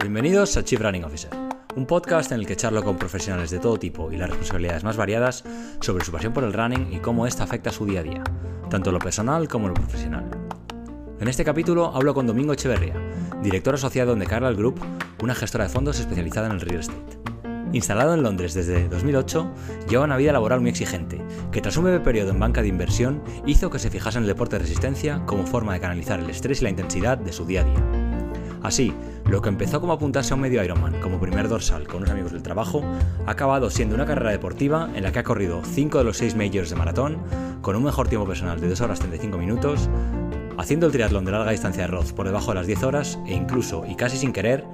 Bienvenidos a Chief Running Officer, un podcast en el que charlo con profesionales de todo tipo y las responsabilidades más variadas sobre su pasión por el running y cómo esta afecta su día a día, tanto lo personal como lo profesional. En este capítulo hablo con Domingo Echeverría, director asociado de Carlyle Group, una gestora de fondos especializada en el real estate. Instalado en Londres desde 2008, lleva una vida laboral muy exigente, que tras un breve periodo en banca de inversión hizo que se fijase en el deporte de resistencia como forma de canalizar el estrés y la intensidad de su día a día. Así, lo que empezó como apuntarse a un medio Ironman como primer dorsal con unos amigos del trabajo, ha acabado siendo una carrera deportiva en la que ha corrido 5 de los 6 majors de maratón, con un mejor tiempo personal de 2 horas 35 minutos, haciendo el triatlón de larga distancia de Roth por debajo de las 10 horas e incluso, y casi sin querer,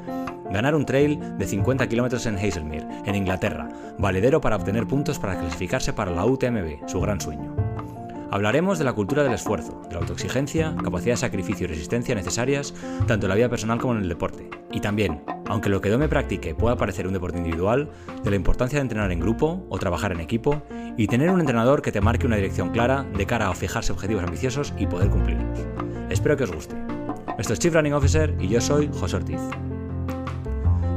ganar un trail de 50 kilómetros en Hazelmere, en Inglaterra, valedero para obtener puntos para clasificarse para la UTMB, su gran sueño. Hablaremos de la cultura del esfuerzo, de la autoexigencia, capacidad de sacrificio y resistencia necesarias tanto en la vida personal como en el deporte. Y también, aunque lo que yo me practique pueda parecer un deporte individual, de la importancia de entrenar en grupo o trabajar en equipo y tener un entrenador que te marque una dirección clara de cara a fijarse objetivos ambiciosos y poder cumplirlos. Espero que os guste. Esto es Chief Running Officer y yo soy José Ortiz.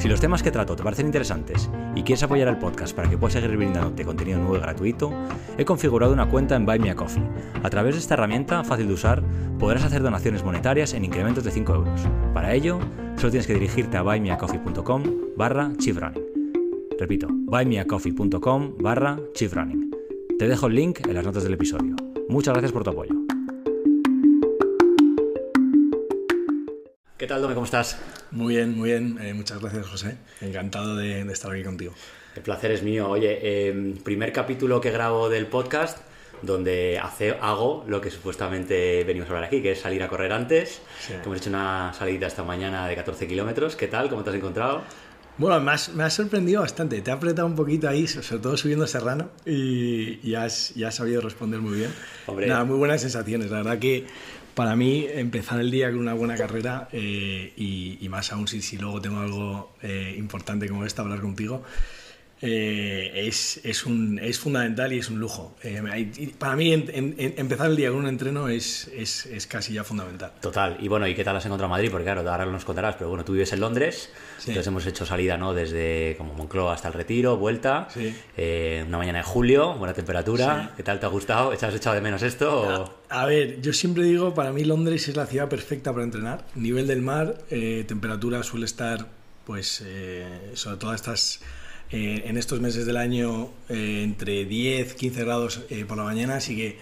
Si los temas que trato te parecen interesantes y quieres apoyar el podcast para que pueda seguir brindándote contenido nuevo y gratuito, he configurado una cuenta en Buy Me a Coffee. A través de esta herramienta fácil de usar, podrás hacer donaciones monetarias en incrementos de 5 euros. Para ello, solo tienes que dirigirte a buymeacoffee.com barra. Repito, buymeacoffee.com barra. Te dejo el link en las notas del episodio. Muchas gracias por tu apoyo. ¿Qué tal, Dome? ¿Cómo estás? Muy bien, muy bien. Eh, muchas gracias, José. Encantado de, de, estar aquí contigo. El placer es mío. Oye, eh, primer capítulo que grabo del podcast donde hace, hago lo que supuestamente venimos a hablar aquí, que es salir a correr antes. Sí. Hemos hecho una salida esta mañana de 14 kilómetros. ¿Qué tal? ¿Cómo te has encontrado? Bueno, me has, me has, sorprendido bastante. Te ha apretado un poquito ahí, sobre todo subiendo serrano, y, y has, sabido responder muy bien. Hombre. Nada, muy buenas sensaciones. La verdad que para mí empezar el día con una buena carrera eh, y, más aún si, si luego tengo algo eh, importante como esta, hablar contigo, eh, es, es, un, es fundamental y es un lujo. Eh, para mí en, en, empezar el día con un entreno es, es, es, casi ya fundamental. Total. Y bueno, ¿y qué tal has encontrado Madrid? Porque claro, ahora nos contarás, pero bueno, tú vives en Londres, sí. entonces hemos hecho salida ¿no? desde como Moncloa hasta el Retiro, vuelta, sí. eh, una mañana de julio, buena temperatura. Sí. ¿Qué tal te ha gustado? ¿Echas echado de menos esto? A, a, ver, yo siempre digo, para mí Londres es la ciudad perfecta para entrenar. Nivel del mar, temperatura suele estar, pues, sobre todo estas eh, en estos meses del año eh, entre 10, 15 grados eh, por la mañana, así que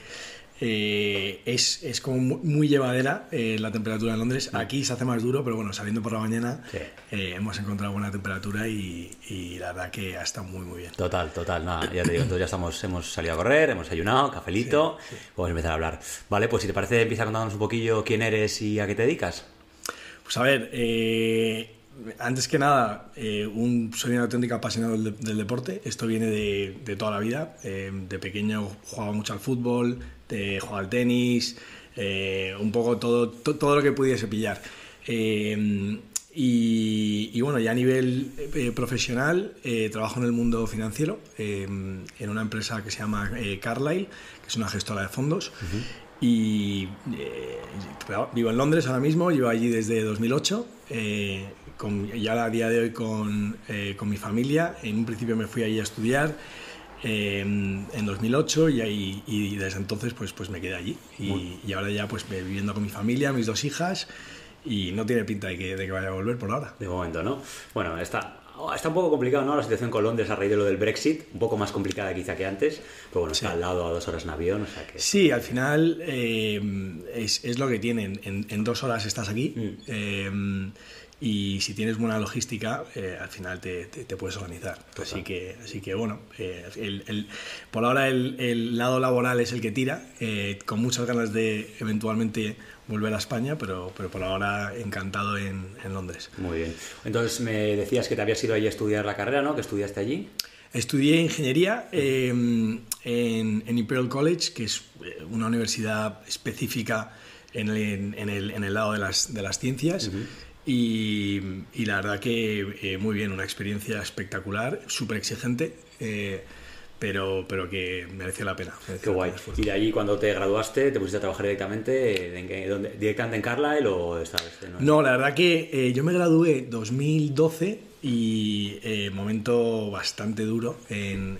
es, es, como muy, muy llevadera la temperatura en Londres. Aquí se hace más duro, pero bueno, saliendo por la mañana sí. hemos encontrado buena temperatura y, y, la verdad que ha estado muy, muy bien. Total, total, nada, ya te digo, entonces ya estamos, hemos salido a correr, hemos ayunado, cafelito, sí, sí. vamos a empezar a hablar. Vale, pues si te parece, empieza contándonos un poquillo quién eres y a qué te dedicas. Pues a ver, eh, antes que nada, eh, un, soy un auténtico apasionado del, del deporte. Esto viene de, de toda la vida. Eh, de pequeño jugaba mucho al fútbol, jugaba al tenis, eh, un poco todo, to, todo lo que pudiese pillar. Y, y, bueno, ya a nivel profesional, trabajo en el mundo financiero, en una empresa que se llama Carlyle, que es una gestora de fondos. Uh -huh. Y vivo en Londres ahora mismo, llevo allí desde 2008 con, ya a día de hoy con, eh, con, mi familia. En un principio me fui allí a estudiar eh, en 2008 y, ahí, y, desde entonces pues, pues me quedé allí. Y, y, ahora ya pues viviendo con mi familia, mis dos hijas y no tiene pinta de que, de que vaya a volver por ahora. De momento, ¿no? Bueno, está, Está un poco complicado, ¿no? La situación con Londres a raíz de lo del Brexit, un poco más complicada quizá que antes, pero bueno, sí. está al lado a dos horas en avión, o sea que... Sí, al final eh, es, es, lo que tienen, en, en, dos horas estás aquí, mm. eh, y si tienes buena logística, eh, al final te, te, te, puedes organizar. Así que, así que bueno, eh, el, el, por ahora el, el, lado laboral es el que tira, eh, con muchas ganas de eventualmente volver a España, pero, pero por ahora encantado en, en, Londres. Muy bien. Entonces me decías que te habías ido allí a estudiar la carrera, ¿no? ¿Que estudiaste allí? Estudié ingeniería eh, en, en, Imperial College, que es una universidad específica en el, en el, en el lado de las, de las ciencias. Uh -huh. Y, y, la verdad que eh, muy bien, una experiencia espectacular, súper exigente. Eh, pero, pero que mereció la pena. Qué guay. ¿Y de allí cuando te graduaste, te pusiste a trabajar directamente, en, directamente en Carlisle o esta vez? No, la verdad que eh, yo me gradué 2012 y eh, momento bastante duro en,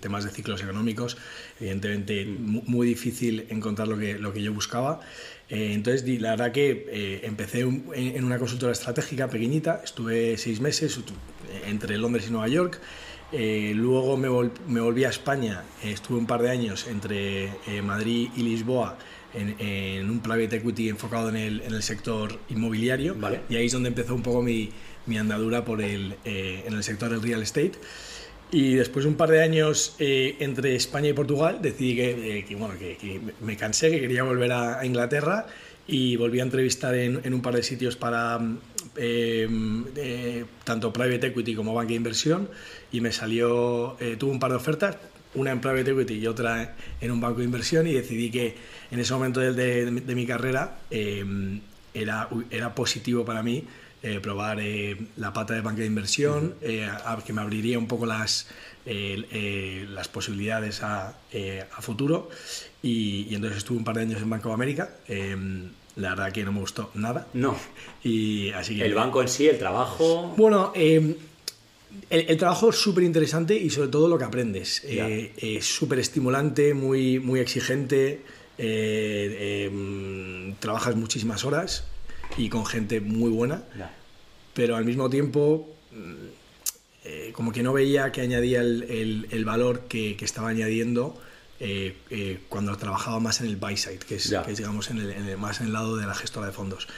temas de ciclos económicos, evidentemente mm. muy difícil encontrar lo que, lo que yo buscaba. Eh, entonces, la verdad que eh, empecé en una consultora estratégica pequeñita, estuve seis meses entre Londres y Nueva York. luego me, me, volví a España, estuve un par de años entre Madrid y Lisboa en, un private equity enfocado en el, en el sector inmobiliario. Y ahí es donde empezó un poco mi, mi andadura por el, eh, en el sector del real estate. Y después de un par de años eh, entre España y Portugal, decidí que, eh, que bueno, que, me cansé, que quería volver a, Inglaterra y volví a entrevistar en, en un par de sitios para tanto private equity como banca de inversión y me salió, tuve un par de ofertas, una en private equity y otra en un banco de inversión y decidí que en ese momento de, de, mi carrera era, era positivo para mí eh, probar eh, la pata de banca de inversión, eh, que me abriría un poco las, las posibilidades a, a futuro. Y, entonces estuve un par de años en Banco de América. Em, la verdad que no me gustó nada. No. Y así el banco en sí, el trabajo. Bueno, em, el, trabajo es súper interesante y sobre todo lo que aprendes. es súper estimulante, muy, muy exigente. Em, trabajas muchísimas horas y con gente muy buena, pero al mismo tiempo mm, eh, como que no veía que añadía el, el, valor que, que, estaba añadiendo eh, eh, cuando trabajaba más en el buy side, que es, que digamos en el, más en el lado de la gestora de fondos.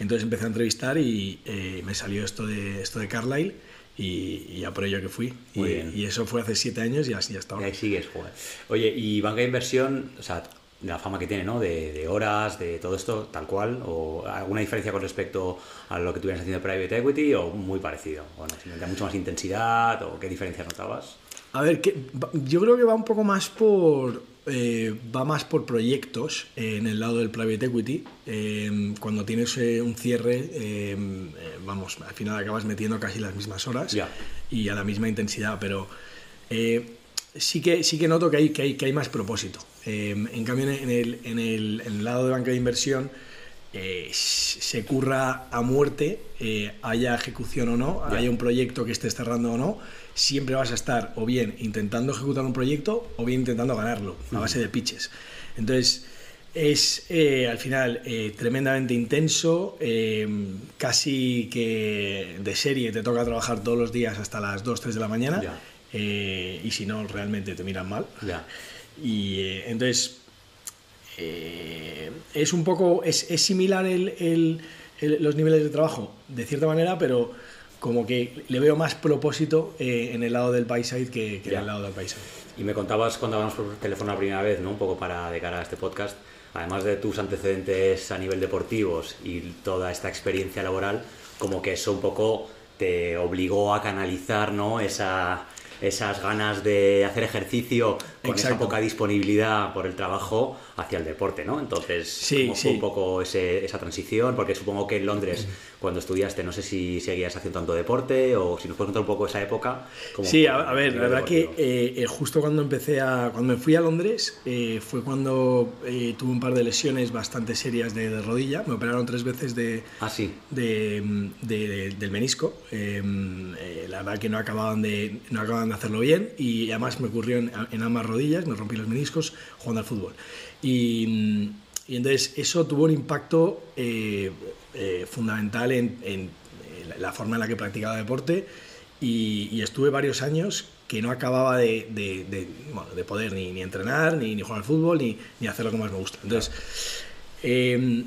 Entonces empecé a entrevistar y me salió esto de, esto de Carlyle. Y, y, a por ello que fui. Y, y, eso fue hace siete años y así ya estaba. Y ahí sigues, joder. Oye, y banca de inversión, o sea, la fama que tiene, ¿no? De, horas, de todo esto, tal cual, o alguna diferencia con respecto a lo que tú vienes haciendo private equity, o muy parecido, bueno, simplemente mucho más intensidad, o qué diferencias notabas. A ver, que, yo creo que va un poco más por, eh, va más por proyectos eh, en el lado del private equity. Eh, cuando tienes un cierre, vamos, al final acabas metiendo casi las mismas horas y a la misma intensidad, pero sí que, sí que noto que hay, que hay, que hay más propósito. Em, en cambio, en el, en, el, en el, lado de banca de inversión eh, se curra a muerte, eh, haya ejecución o no, haya un proyecto que estés cerrando o no, siempre vas a estar o bien intentando ejecutar un proyecto o bien intentando ganarlo a base de pitches. Entonces, es eh, al final tremendamente intenso, casi que de serie te toca trabajar todos los días hasta las 2, 3 de la mañana. Y si no, realmente te miran mal. Y eh, entonces, eh, es un poco, es, es similar el, los niveles de trabajo, de cierta manera, pero como que le veo más propósito eh, en el lado del paiside que, que en el lado del paiside. Y me contabas cuando hablamos por teléfono la primera vez, ¿no? Un poco para de cara a este podcast, además de tus antecedentes a nivel deportivos y toda esta experiencia laboral, como que eso un poco te obligó a canalizar, ¿no? Esa esas ganas de hacer ejercicio con esa poca disponibilidad por el trabajo hacia el deporte, ¿no? Entonces, sí, ¿cómo fue un poco esa transición? Porque supongo que en Londres, cuando estudiaste, no sé si seguías haciendo tanto deporte o si nos puedes contar un poco esa época. Sí, a, ver, la verdad que eh, eh, justo cuando empecé a... Cuando me fui a Londres eh, fue cuando tuve un par de lesiones bastante serias de, rodilla. Me operaron tres veces de, ah, sí. de, del menisco. la verdad que no acababan, de, no acababan de hacerlo bien y además me ocurrió en, en ambas rodillas, me rompí los meniscos jugando al fútbol. Y, entonces eso tuvo un impacto eh, eh, fundamental en, la forma en la que practicaba deporte y, estuve varios años que no acababa de, de, poder ni, ni, entrenar, ni, ni, jugar al fútbol, ni, ni hacer lo que más me gusta. Entonces, em,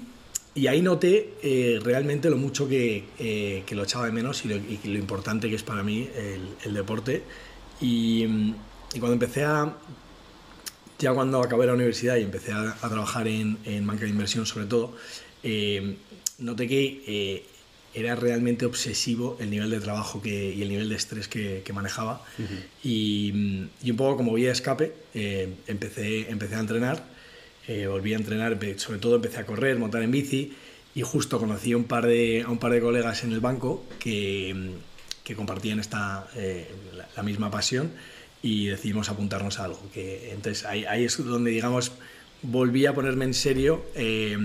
y ahí noté eh, realmente lo mucho que, que, lo echaba de menos y lo, y lo, importante que es para mí el, el deporte. Y, y cuando empecé a ya cuando acabé la universidad y empecé a, trabajar en, en, banca de inversión sobre todo, eh, noté que eh, era realmente obsesivo el nivel de trabajo que, y el nivel de estrés que, manejaba. y, y, un poco como vía de escape, eh, empecé, empecé a entrenar, volví a entrenar, sobre todo empecé a correr, montar en bici y justo conocí a un par de, a un par de colegas en el banco que, que compartían esta, la, la misma pasión y decidimos apuntarnos a algo. Que, entonces ahí, ahí es donde, digamos, volví a ponerme en serio eh,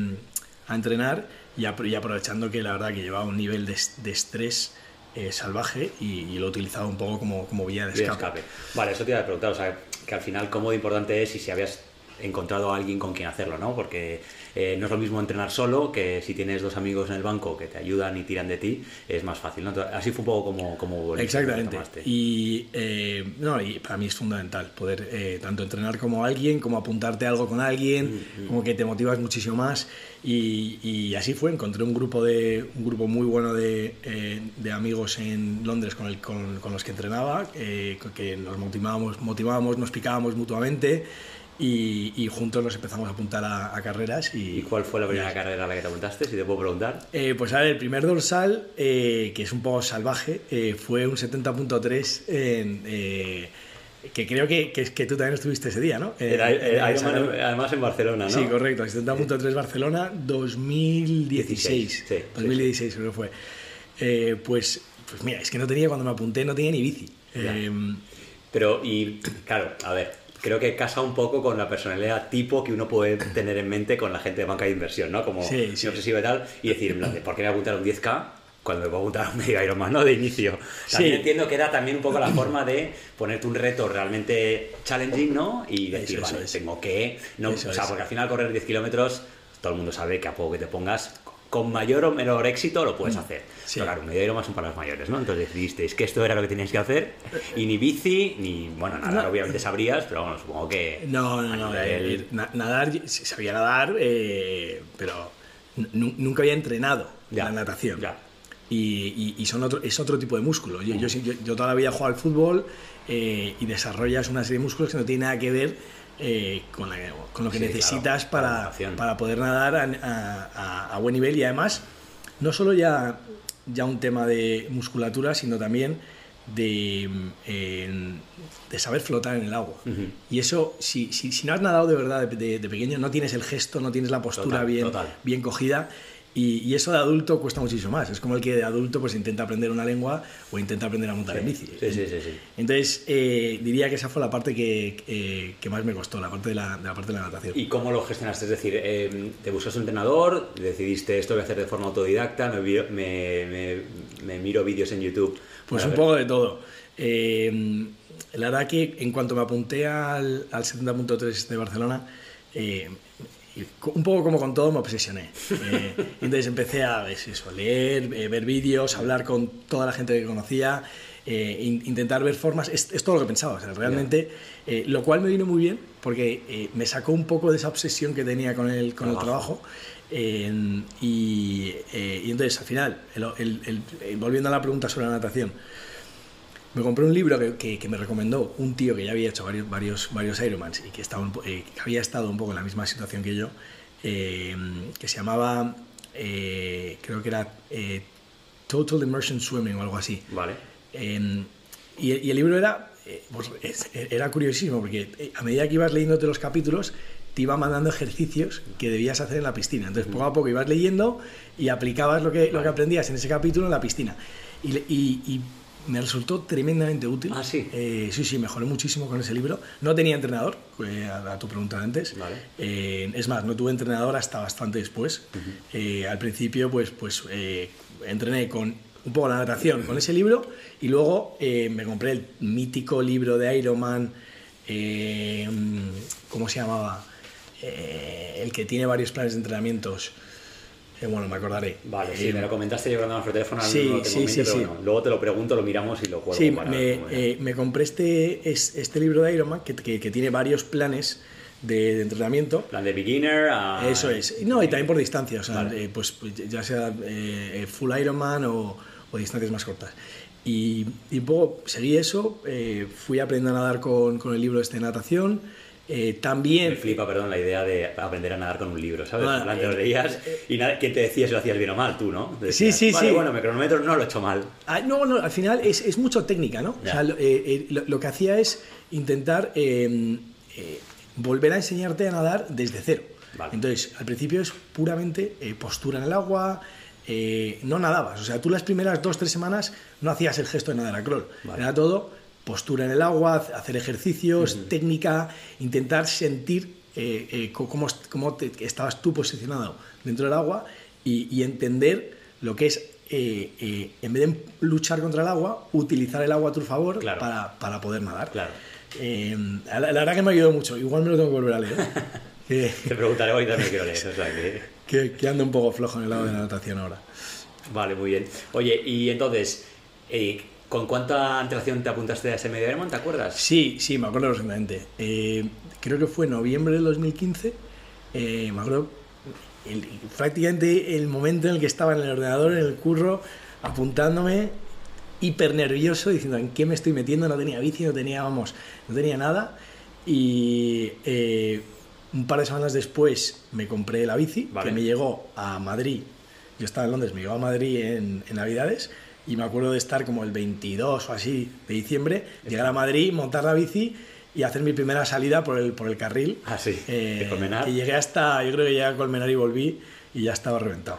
a entrenar y, aprovechando que la verdad que llevaba un nivel de, de estrés eh, salvaje y, lo utilizaba un poco como, como vía de escape. Vale, eso te iba a preguntar, o sea, que al final cómo de importante es y si habías encontrado a alguien con quien hacerlo, ¿no? Porque eh, no es lo mismo entrenar solo que si tienes dos amigos en el banco que te ayudan y tiran de ti, es más fácil, ¿no? así fue un poco como... como Exactamente. Y, eh, no, y para mí es fundamental poder eh, tanto entrenar como alguien, como apuntarte a algo con alguien, mm, mm. como que te motivas muchísimo más. Y, así fue, encontré un grupo, de, un grupo muy bueno de, de amigos en Londres con, el, con, con los que entrenaba, que nos motivábamos, motivábamos, nos picábamos mutuamente y, juntos nos empezamos a apuntar a, carreras. Y, cuál fue la primera carrera a la que te apuntaste, si te puedo preguntar? Eh, pues a ver, el primer dorsal, eh, que es un poco salvaje, eh, fue un 70.3 que creo que, que, tú también estuviste ese día, ¿no? además en Barcelona, ¿no? Sí, correcto, 70.3 Barcelona 2016. 2016 creo que fue. pues, pues mira, es que no tenía, cuando me apunté, no tenía ni bici. Pero, y claro, a ver, creo que casa un poco con la personalidad tipo que uno puede tener en mente con la gente de banca de inversión, ¿no? Como sí, sí. obsesivo y tal, y decir, en plan, ¿por qué me apuntar un 10K cuando me apuntar a un medio Ironman, ¿no? De inicio. También entiendo que era también un poco la forma de ponerte un reto realmente challenging, ¿no? Y decir, vale, tengo que... No, o sea, porque al final correr 10 kilómetros, todo el mundo sabe que a poco que te pongas con mayor o menor éxito lo puedes mm. hacer. Sí. Pero claro, un medio más son para los mayores, ¿no? Entonces decidisteis que esto era lo que teníais que hacer y ni bici, ni, bueno, nadar obviamente sabrías, pero bueno, supongo que... No, no, no, eh, nadar, sabía nadar, eh, pero nunca había entrenado la natación. Ya. Y, y, son otro, es otro tipo de músculo. Yo, yo, yo, toda la vida he jugado al fútbol eh, y desarrollas una serie de músculos que no tienen nada que ver eh, con, lo que necesitas para, para, poder nadar a, buen nivel. Y además no solo ya, ya un tema de musculatura, sino también de, de saber flotar en el agua. Y eso, si, si, si, no has nadado de verdad de, pequeño, no tienes el gesto, no tienes la postura bien, bien cogida y, eso de adulto cuesta muchísimo más. Es como el que de adulto pues intenta aprender una lengua o intenta aprender a montar en bici. Sí, sí, sí, Entonces, eh, diría que esa fue la parte que, eh, que, más me costó, la parte de la, de la, parte de la natación. ¿Y cómo lo gestionaste? Es decir, eh, ¿te buscaste un entrenador? ¿Decidiste esto voy a hacer de forma autodidacta? ¿Me, me, me, miro vídeos en YouTube? Pues un poco de todo. la verdad que en cuanto me apunté al, al 70.3 de Barcelona, un poco como con todo me obsesioné. Eh, entonces empecé a leer, eh, ver vídeos, hablar con toda la gente que conocía, eh, intentar ver formas. Es, todo lo que pensaba, realmente. lo cual me vino muy bien porque me sacó un poco de esa obsesión que tenía con el, con el trabajo. y, entonces al final, volviendo a la pregunta sobre la natación, me compré un libro que, que, me recomendó un tío que ya había hecho varios, varios, varios Ironmans y que, estaba eh, había estado un poco en la misma situación que yo, eh, que se llamaba, eh, creo que era Total Immersion Swimming o algo así. Vale. Em, y, y, el libro era, pues, era curiosísimo porque a medida que ibas leyéndote los capítulos, te iba mandando ejercicios que debías hacer en la piscina. Entonces, poco a poco ibas leyendo y aplicabas lo que, lo que aprendías en ese capítulo en la piscina. y, y me resultó tremendamente útil. Ah, sí. Eh, sí, sí, mejoré muchísimo con ese libro. No tenía entrenador, eh, a, tu pregunta antes. Vale. Eh, es más, no tuve entrenador hasta bastante después. al principio, pues, pues entrené con un poco la natación con ese libro y luego me compré el mítico libro de Ironman. ¿Cómo se llamaba? el que tiene varios planes de entrenamientos bueno, me acordaré. Vale, sí, me lo comentaste yo cuando el teléfono sí, sí, sí, sí. luego te lo pregunto, lo miramos y lo juego. Sí, me, eh, me, compré este, este libro de Ironman que, que, que tiene varios planes de, entrenamiento. Plan de beginner a... Eso es. No, y también por distancia, o sea, eh, pues, pues, ya sea eh, full Ironman o, o, distancias más cortas. Y, y un poco seguí eso, fui aprendiendo a nadar con, con el libro este de natación, eh, también... Me flipa, perdón, la idea de aprender a nadar con un libro, ¿sabes? Ah, lo eh, leías eh, y nada, ¿quién te decía si lo hacías bien o mal? Tú, ¿no? sí, sí, vale, sí. bueno, me cronometro no lo he hecho mal. Ah, no, no, al final es, es mucho técnica, ¿no? O sea, lo, que hacía es intentar volver a enseñarte a nadar desde cero. Entonces, al principio es puramente postura en el agua, no nadabas. O sea, tú las primeras dos, tres semanas no hacías el gesto de nadar a crawl. Era todo postura en el agua, hacer ejercicios, técnica, intentar sentir eh, eh, cómo, cómo te- estabas tú posicionado dentro del agua y, y entender lo que es, eh, en vez de luchar contra el agua, utilizar el agua a tu favor Claro. para, para poder nadar. Claro. La, la verdad que me ayudó mucho, igual me lo tengo que volver a leer. Te preguntaré hoy también quiero leer. O sea que... que, que ando un poco flojo en el lado de la natación ahora. Vale, muy bien. Oye, y entonces, ¿con cuánta antelación te apuntaste a ese medio Ironman? ¿Te acuerdas? Sí, sí, me acuerdo perfectamente. Eh, creo que fue en noviembre del 2015. eh, me acuerdo el- prácticamente el momento en el que estaba en el ordenador, en el curro, apuntándome, hiper nervioso, diciendo en qué me estoy metiendo. No tenía bici, no tenía, vamos, no tenía nada. Y eh, un par de semanas después me compré la bici, Vale. que me llegó a Madrid. Yo estaba en Londres, me llegó a Madrid en, en Navidades. Y me acuerdo de estar como el 22 o así de diciembre, llegar a Madrid, montar la bici y hacer mi primera salida por el, por el carril. Ah, sí, Eh, de Colmenar. que llegué hasta, yo creo que llegué a Colmenar y volví y ya estaba reventado.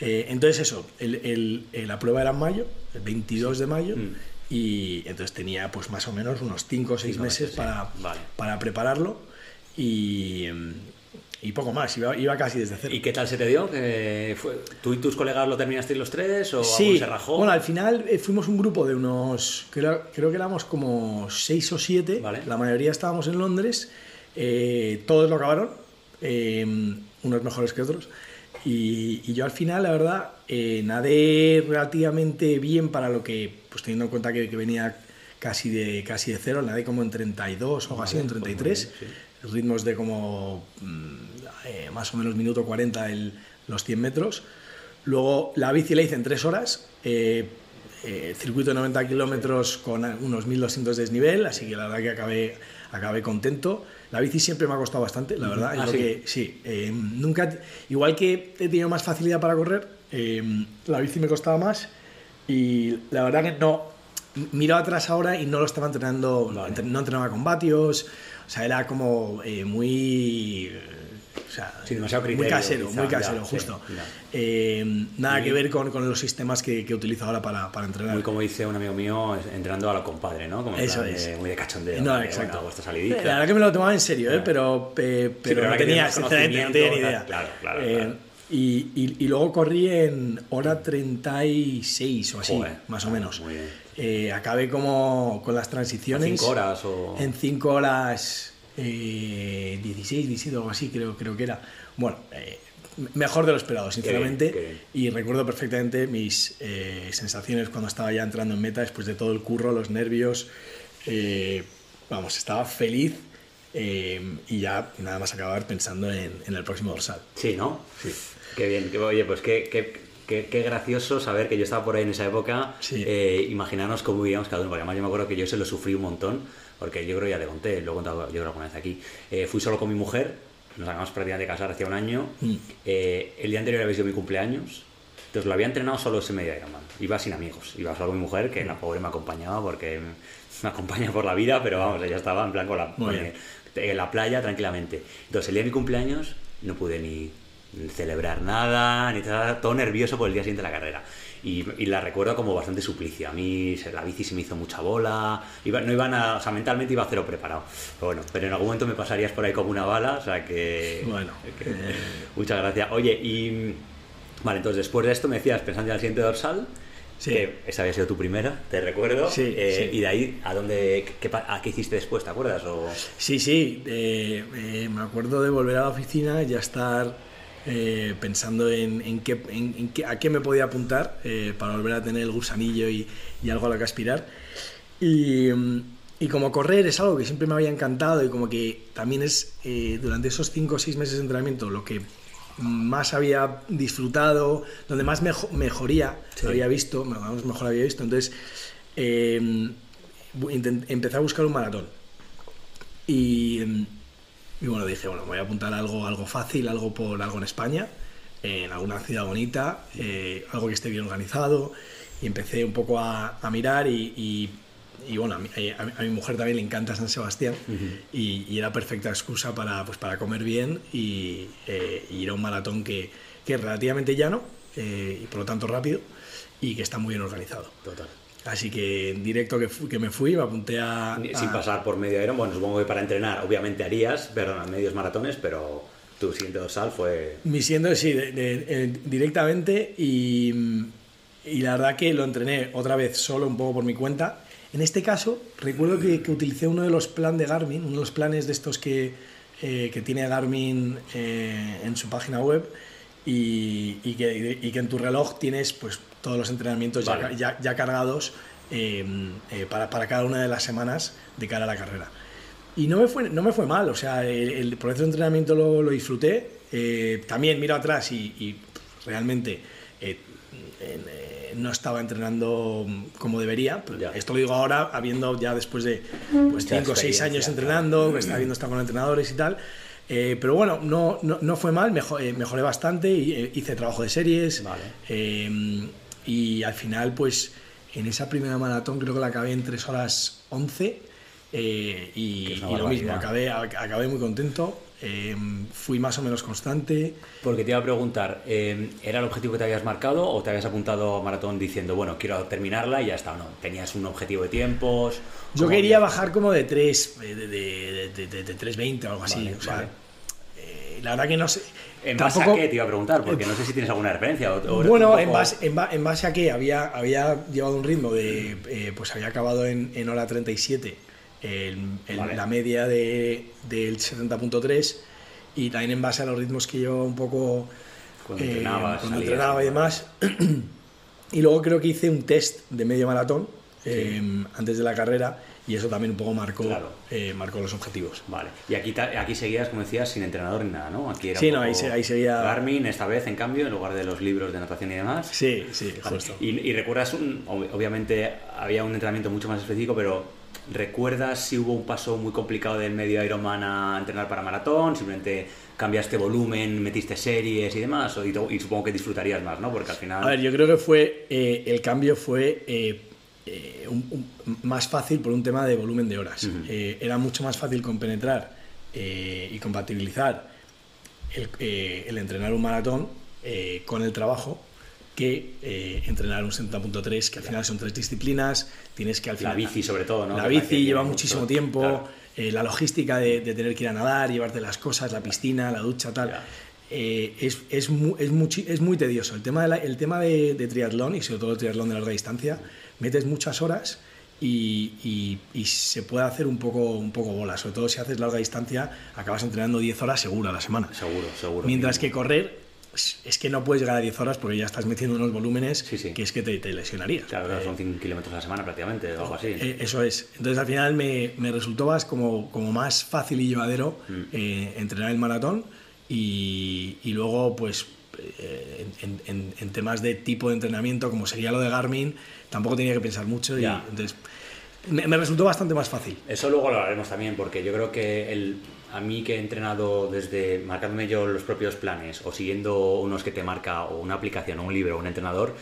Eh, entonces eso, el- el- la prueba era en mayo, el 22 de mayo, Mm. y entonces tenía pues más o menos unos 5 o 6 Cinco meses, sí. para, Vale. para prepararlo y, mm, y poco más, iba, iba casi desde cero. ¿Y qué tal se te dio? ¿Que fue- ¿Tú y tus colegas lo terminasteis los tres o Sí, se rajó? bueno, al final eh, fuimos un grupo de unos, creo, creo que éramos como seis o siete, Vale. la mayoría estábamos en Londres, eh, todos lo acabaron, eh, unos mejores que otros, y, y yo al final, la verdad, eh, nadé relativamente bien para lo que, pues teniendo en cuenta que, que venía casi de, casi de cero, nadé como en 32 o algo así, en pues muy 33, bien, ritmos de como mm, eh, más o menos minuto 40 el- los 100 metros. Luego la bici la hice en 3 horas, eh, eh, circuito de 90 kilómetros con unos 1200 de desnivel, así que la verdad que acabé, acabé contento. La bici siempre me ha costado bastante, la verdad. Ah, ¿sí? que- sí, eh, nunca, igual que he tenido más facilidad para correr, eh, la bici me costaba más y la verdad que no. Miro atrás ahora y no lo estaba entrenando, Vale. no entrenaba con vatios, o sea, era como eh, muy. Eh, sea, Sí, demasiado muy criterio, casero, quizá, muy ya, casero, sí, justo. ya. Eh, nada Y- que ver con, con los sistemas que, que utilizo ahora para, para entrenar. Muy como dice un amigo mío, entrenando a lo compadre, ¿no? Como en Eso es. de- muy de cachondeo. No, de, exacto. Bueno, Eh, salidita. La verdad que me lo tomaba en serio, ¿eh? Ya. pero, pe- pero, pero no tenía, sinceramente, no tenía ni idea. claro, claro, Eh, claro. Y, y- y luego corrí en hora 36 o así, Joder, más o menos. muy bien. Eh, acabé como con las ¿En transiciones. cinco horas o...? En 5 horas eh, 16, 17 o algo así, creo, creo que era. Bueno, eh, mejor de lo esperado, sinceramente. qué bien. Y recuerdo perfectamente mis eh, sensaciones cuando estaba ya entrando en meta, después de todo el curro, los nervios. eh, vamos, estaba feliz eh, y ya nada más acabar pensando en, en el próximo dorsal. Sí, ¿no? Sí. Qué bien. Qué, oye, pues qué, qué, qué, qué gracioso saber que yo estaba por ahí en esa época. Sí. Eh, imaginarnos cómo vivíamos cada uno. Porque además yo me acuerdo que yo se lo sufrí un montón. Porque yo creo ya te conté, lo he contado yo creo alguna vez aquí. Eh, fui solo con mi mujer. Nos acabamos prácticamente de casar hacía un año. Mm. Eh, el día anterior había sido mi cumpleaños. Entonces lo había entrenado solo ese medio Ironman. Iba sin amigos. Iba solo con mi mujer, que la pobre me acompañaba porque me acompaña por la vida, pero vamos, ella estaba en plan con la, el- en la playa tranquilamente. Entonces el día de mi cumpleaños no pude ni celebrar nada, ni nada, todo nervioso por el día siguiente de la carrera. Y, y la recuerdo como bastante suplicio. A mí la bici se me hizo mucha bola, iba, no iba nada, o sea, mentalmente iba a cero preparado. Pero bueno, pero en algún momento me pasarías por ahí como una bala, o sea que... Bueno, que- eh. Muchas gracias. Oye, y... Vale, entonces después de esto me decías, pensando en el siguiente dorsal, Sí. que esa había sido tu primera, te recuerdo. Sí, eh, sí. Y de ahí, ¿a dónde, qué, a qué hiciste después, te acuerdas? O... Sí, sí, eh, eh, me acuerdo de volver a la oficina y ya estar eh, pensando en, en qué, en- en qué- a qué me podía apuntar eh, para volver a tener el gusanillo y, y algo a lo que aspirar. Y, mm, y como correr es algo que siempre me había encantado y como que también es eh, durante esos 5 o 6 meses de entrenamiento lo que más había disfrutado, donde más mejo- mejoría Sí. había visto, mejor había visto. Entonces empecé a buscar un maratón. Y, mm, y bueno, dije, bueno, me voy a apuntar a algo, algo fácil, algo por algo en España, en alguna ciudad bonita, eh, algo que esté bien organizado. Y empecé un poco a, a mirar y, y- y bueno, a mi, a mi- a mi mujer también le encanta San Sebastián y, y era perfecta excusa para, pues, para comer bien y, eh, ir a un maratón que, que es relativamente llano eh, y por lo tanto rápido y que está muy bien organizado. Total. Así que en directo que, que me fui, me apunté a, Sin pasar por medio Iron, bueno, supongo que para entrenar, obviamente harías, perdón, medios maratones, pero tu siguiente dorsal fue... Mi siguiente, sí, directamente y, y, la verdad que lo entrené otra vez solo, un poco por mi cuenta. En este caso, recuerdo que, que utilicé uno de los planes de Garmin, uno de los planes de estos que, eh, que tiene Garmin eh, en su página web y, y, que, y, que, en tu reloj tienes pues todos los entrenamientos ya, ya, ya, cargados em, eh, para, para, cada una de las semanas de cara a la carrera. Y no me fue, no me fue mal, o sea, el, el proceso de entrenamiento lo, lo disfruté. Eh, también miro atrás y, y realmente eh, eh, no estaba entrenando como debería. Esto lo digo ahora, habiendo ya después de 5 pues, o 6 años entrenando, está viendo estar con entrenadores y tal. Eh, pero bueno, no, no, no fue mal, mejor, eh, mejoré bastante, y, hice trabajo de series. Vale. eh, y al final pues en esa primera maratón creo que la acabé en 3 horas 11 eh, y, y lo mismo, acabé, acabé muy contento, eh, fui más o menos constante. Porque te iba a preguntar, eh, ¿era el objetivo que te habías marcado o te habías apuntado a maratón diciendo, bueno, quiero terminarla y ya está? ¿o no? ¿Tenías un objetivo de tiempos? Yo quería bajar como de 3, de, de, de, de, de 3.20 o algo así. Vale, o sea, vale. eh, la verdad que no sé. ¿En base a qué te iba a preguntar? Porque no sé si tienes alguna referencia. O, o- Bueno, en base, en, ba- en base a que había, había llevado un ritmo de. eh, pues había acabado en, en hora 37, el- el- Vale. la media de, del 70.3, y también en base a los ritmos que yo un poco. Cuando eh, entrenabas, cuando salías, entrenaba y demás. y luego creo que hice un test de medio maratón eh, antes de la carrera, y eso también un poco marcó, Claro. eh, marcó los objetivos. Vale. Y aquí, aquí seguías, como decías, sin entrenador ni nada, ¿no? Aquí era Sí, no, ahí se- ahí seguía- Garmin, esta vez, en cambio, en lugar de los libros de natación y demás. Sí, sí, Vale. justo. Y, y recuerdas, un, ob- obviamente había un entrenamiento mucho más específico, pero ¿recuerdas si hubo un paso muy complicado del medio Ironman a entrenar para maratón? Simplemente cambiaste volumen, metiste series y demás, y, supongo que disfrutarías más, ¿no? Porque al final... A ver, yo creo que fue eh, el cambio fue eh, eh, un- un- más fácil por un tema de volumen de horas. Era mucho más fácil compenetrar y compatibilizar el, el entrenar un maratón con el trabajo que eh, entrenar un 70.3, que al final son tres disciplinas, tienes que al la final... bici sobre todo, ¿no? La bici lleva muchísimo mucho- tiempo, claro. eh, la logística de, de tener que ir a nadar, llevarte las cosas, la piscina, la ducha, tal. Eh, es, es, mu- es, es muy tedioso. El tema, de la- el tema de, de triatlón, y sobre todo el triatlón de larga distancia, metes muchas horas y, y- y se puede hacer un poco, un poco bola. Sobre todo si haces larga distancia, acabas entrenando 10 horas seguro a la semana. Seguro, seguro. Mientras que correr, es es que no puedes llegar a 10 horas porque ya estás metiendo unos volúmenes Sí, sí. que es que te, te lesionarías. Claro, Eh, son 100 kilómetros a la semana prácticamente, o algo así. eh, eso es. Entonces al final me, me resultó más como, como más fácil y llevadero Mm. eh, entrenar el maratón y, y luego pues eh, en, en- en temas de tipo de entrenamiento como sería lo de Garmin tampoco tenía que pensar mucho y Ya. entonces me, me resultó bastante más fácil. Eso luego lo hablaremos también, porque yo creo que el, a mí que he entrenado desde marcándome yo los propios planes o siguiendo unos que te marca o una aplicación o un libro o un entrenador,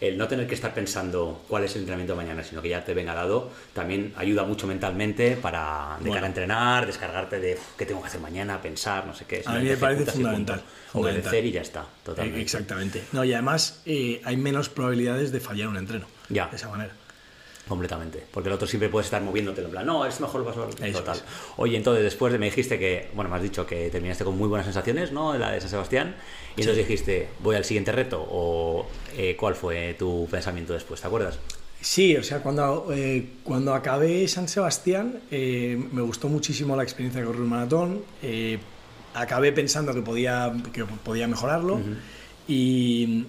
el no tener que estar pensando cuál es el entrenamiento de mañana, sino que ya te venga dado, también ayuda mucho mentalmente para de Bueno. cara a entrenar, descargarte de "Uf, qué tengo que hacer mañana, pensar, no sé qué. A mí me parece ejecutas y fundamental, fundamental. Obedecer y ya está, totalmente. Eh, Exactamente. No, y además eh, hay menos probabilidades de fallar un entreno. Ya. De esa manera. Completamente, porque el otro siempre puedes estar moviéndote en plan, no, es mejor paso Eso total. es. Oye, entonces después de me dijiste que, bueno, me has dicho que terminaste con muy buenas sensaciones, ¿no? La de San Sebastián, y entonces dijiste, voy al siguiente reto, o eh, ¿cuál fue tu pensamiento después? ¿Te acuerdas? Sí, o sea, cuando, eh, cuando acabé San Sebastián eh, me gustó muchísimo la experiencia de correr un maratón. acabé pensando que podía, que podía mejorarlo. y,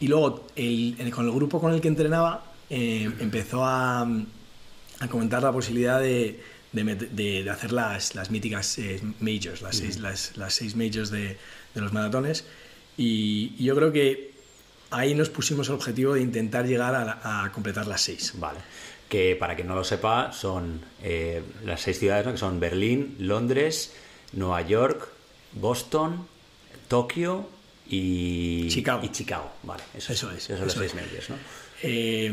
y luego el- el- con el grupo con el que entrenaba eh, empezó a, a comentar la posibilidad de, de, met- de- de hacer las, las míticas eh, majors, las, seis, las, las seis majors de, los maratones. Y, y yo creo que ahí nos pusimos el objetivo de intentar llegar a, completar las seis. Vale. Que para quien no lo sepa, son eh, las seis ciudades, ¿no? Que son Berlín, Londres, Nueva York, Boston, Tokio y Chicago. Y Chicago, vale. Eso, Eso es. es, Esos son los eso seis es. medios, ¿no? Eh,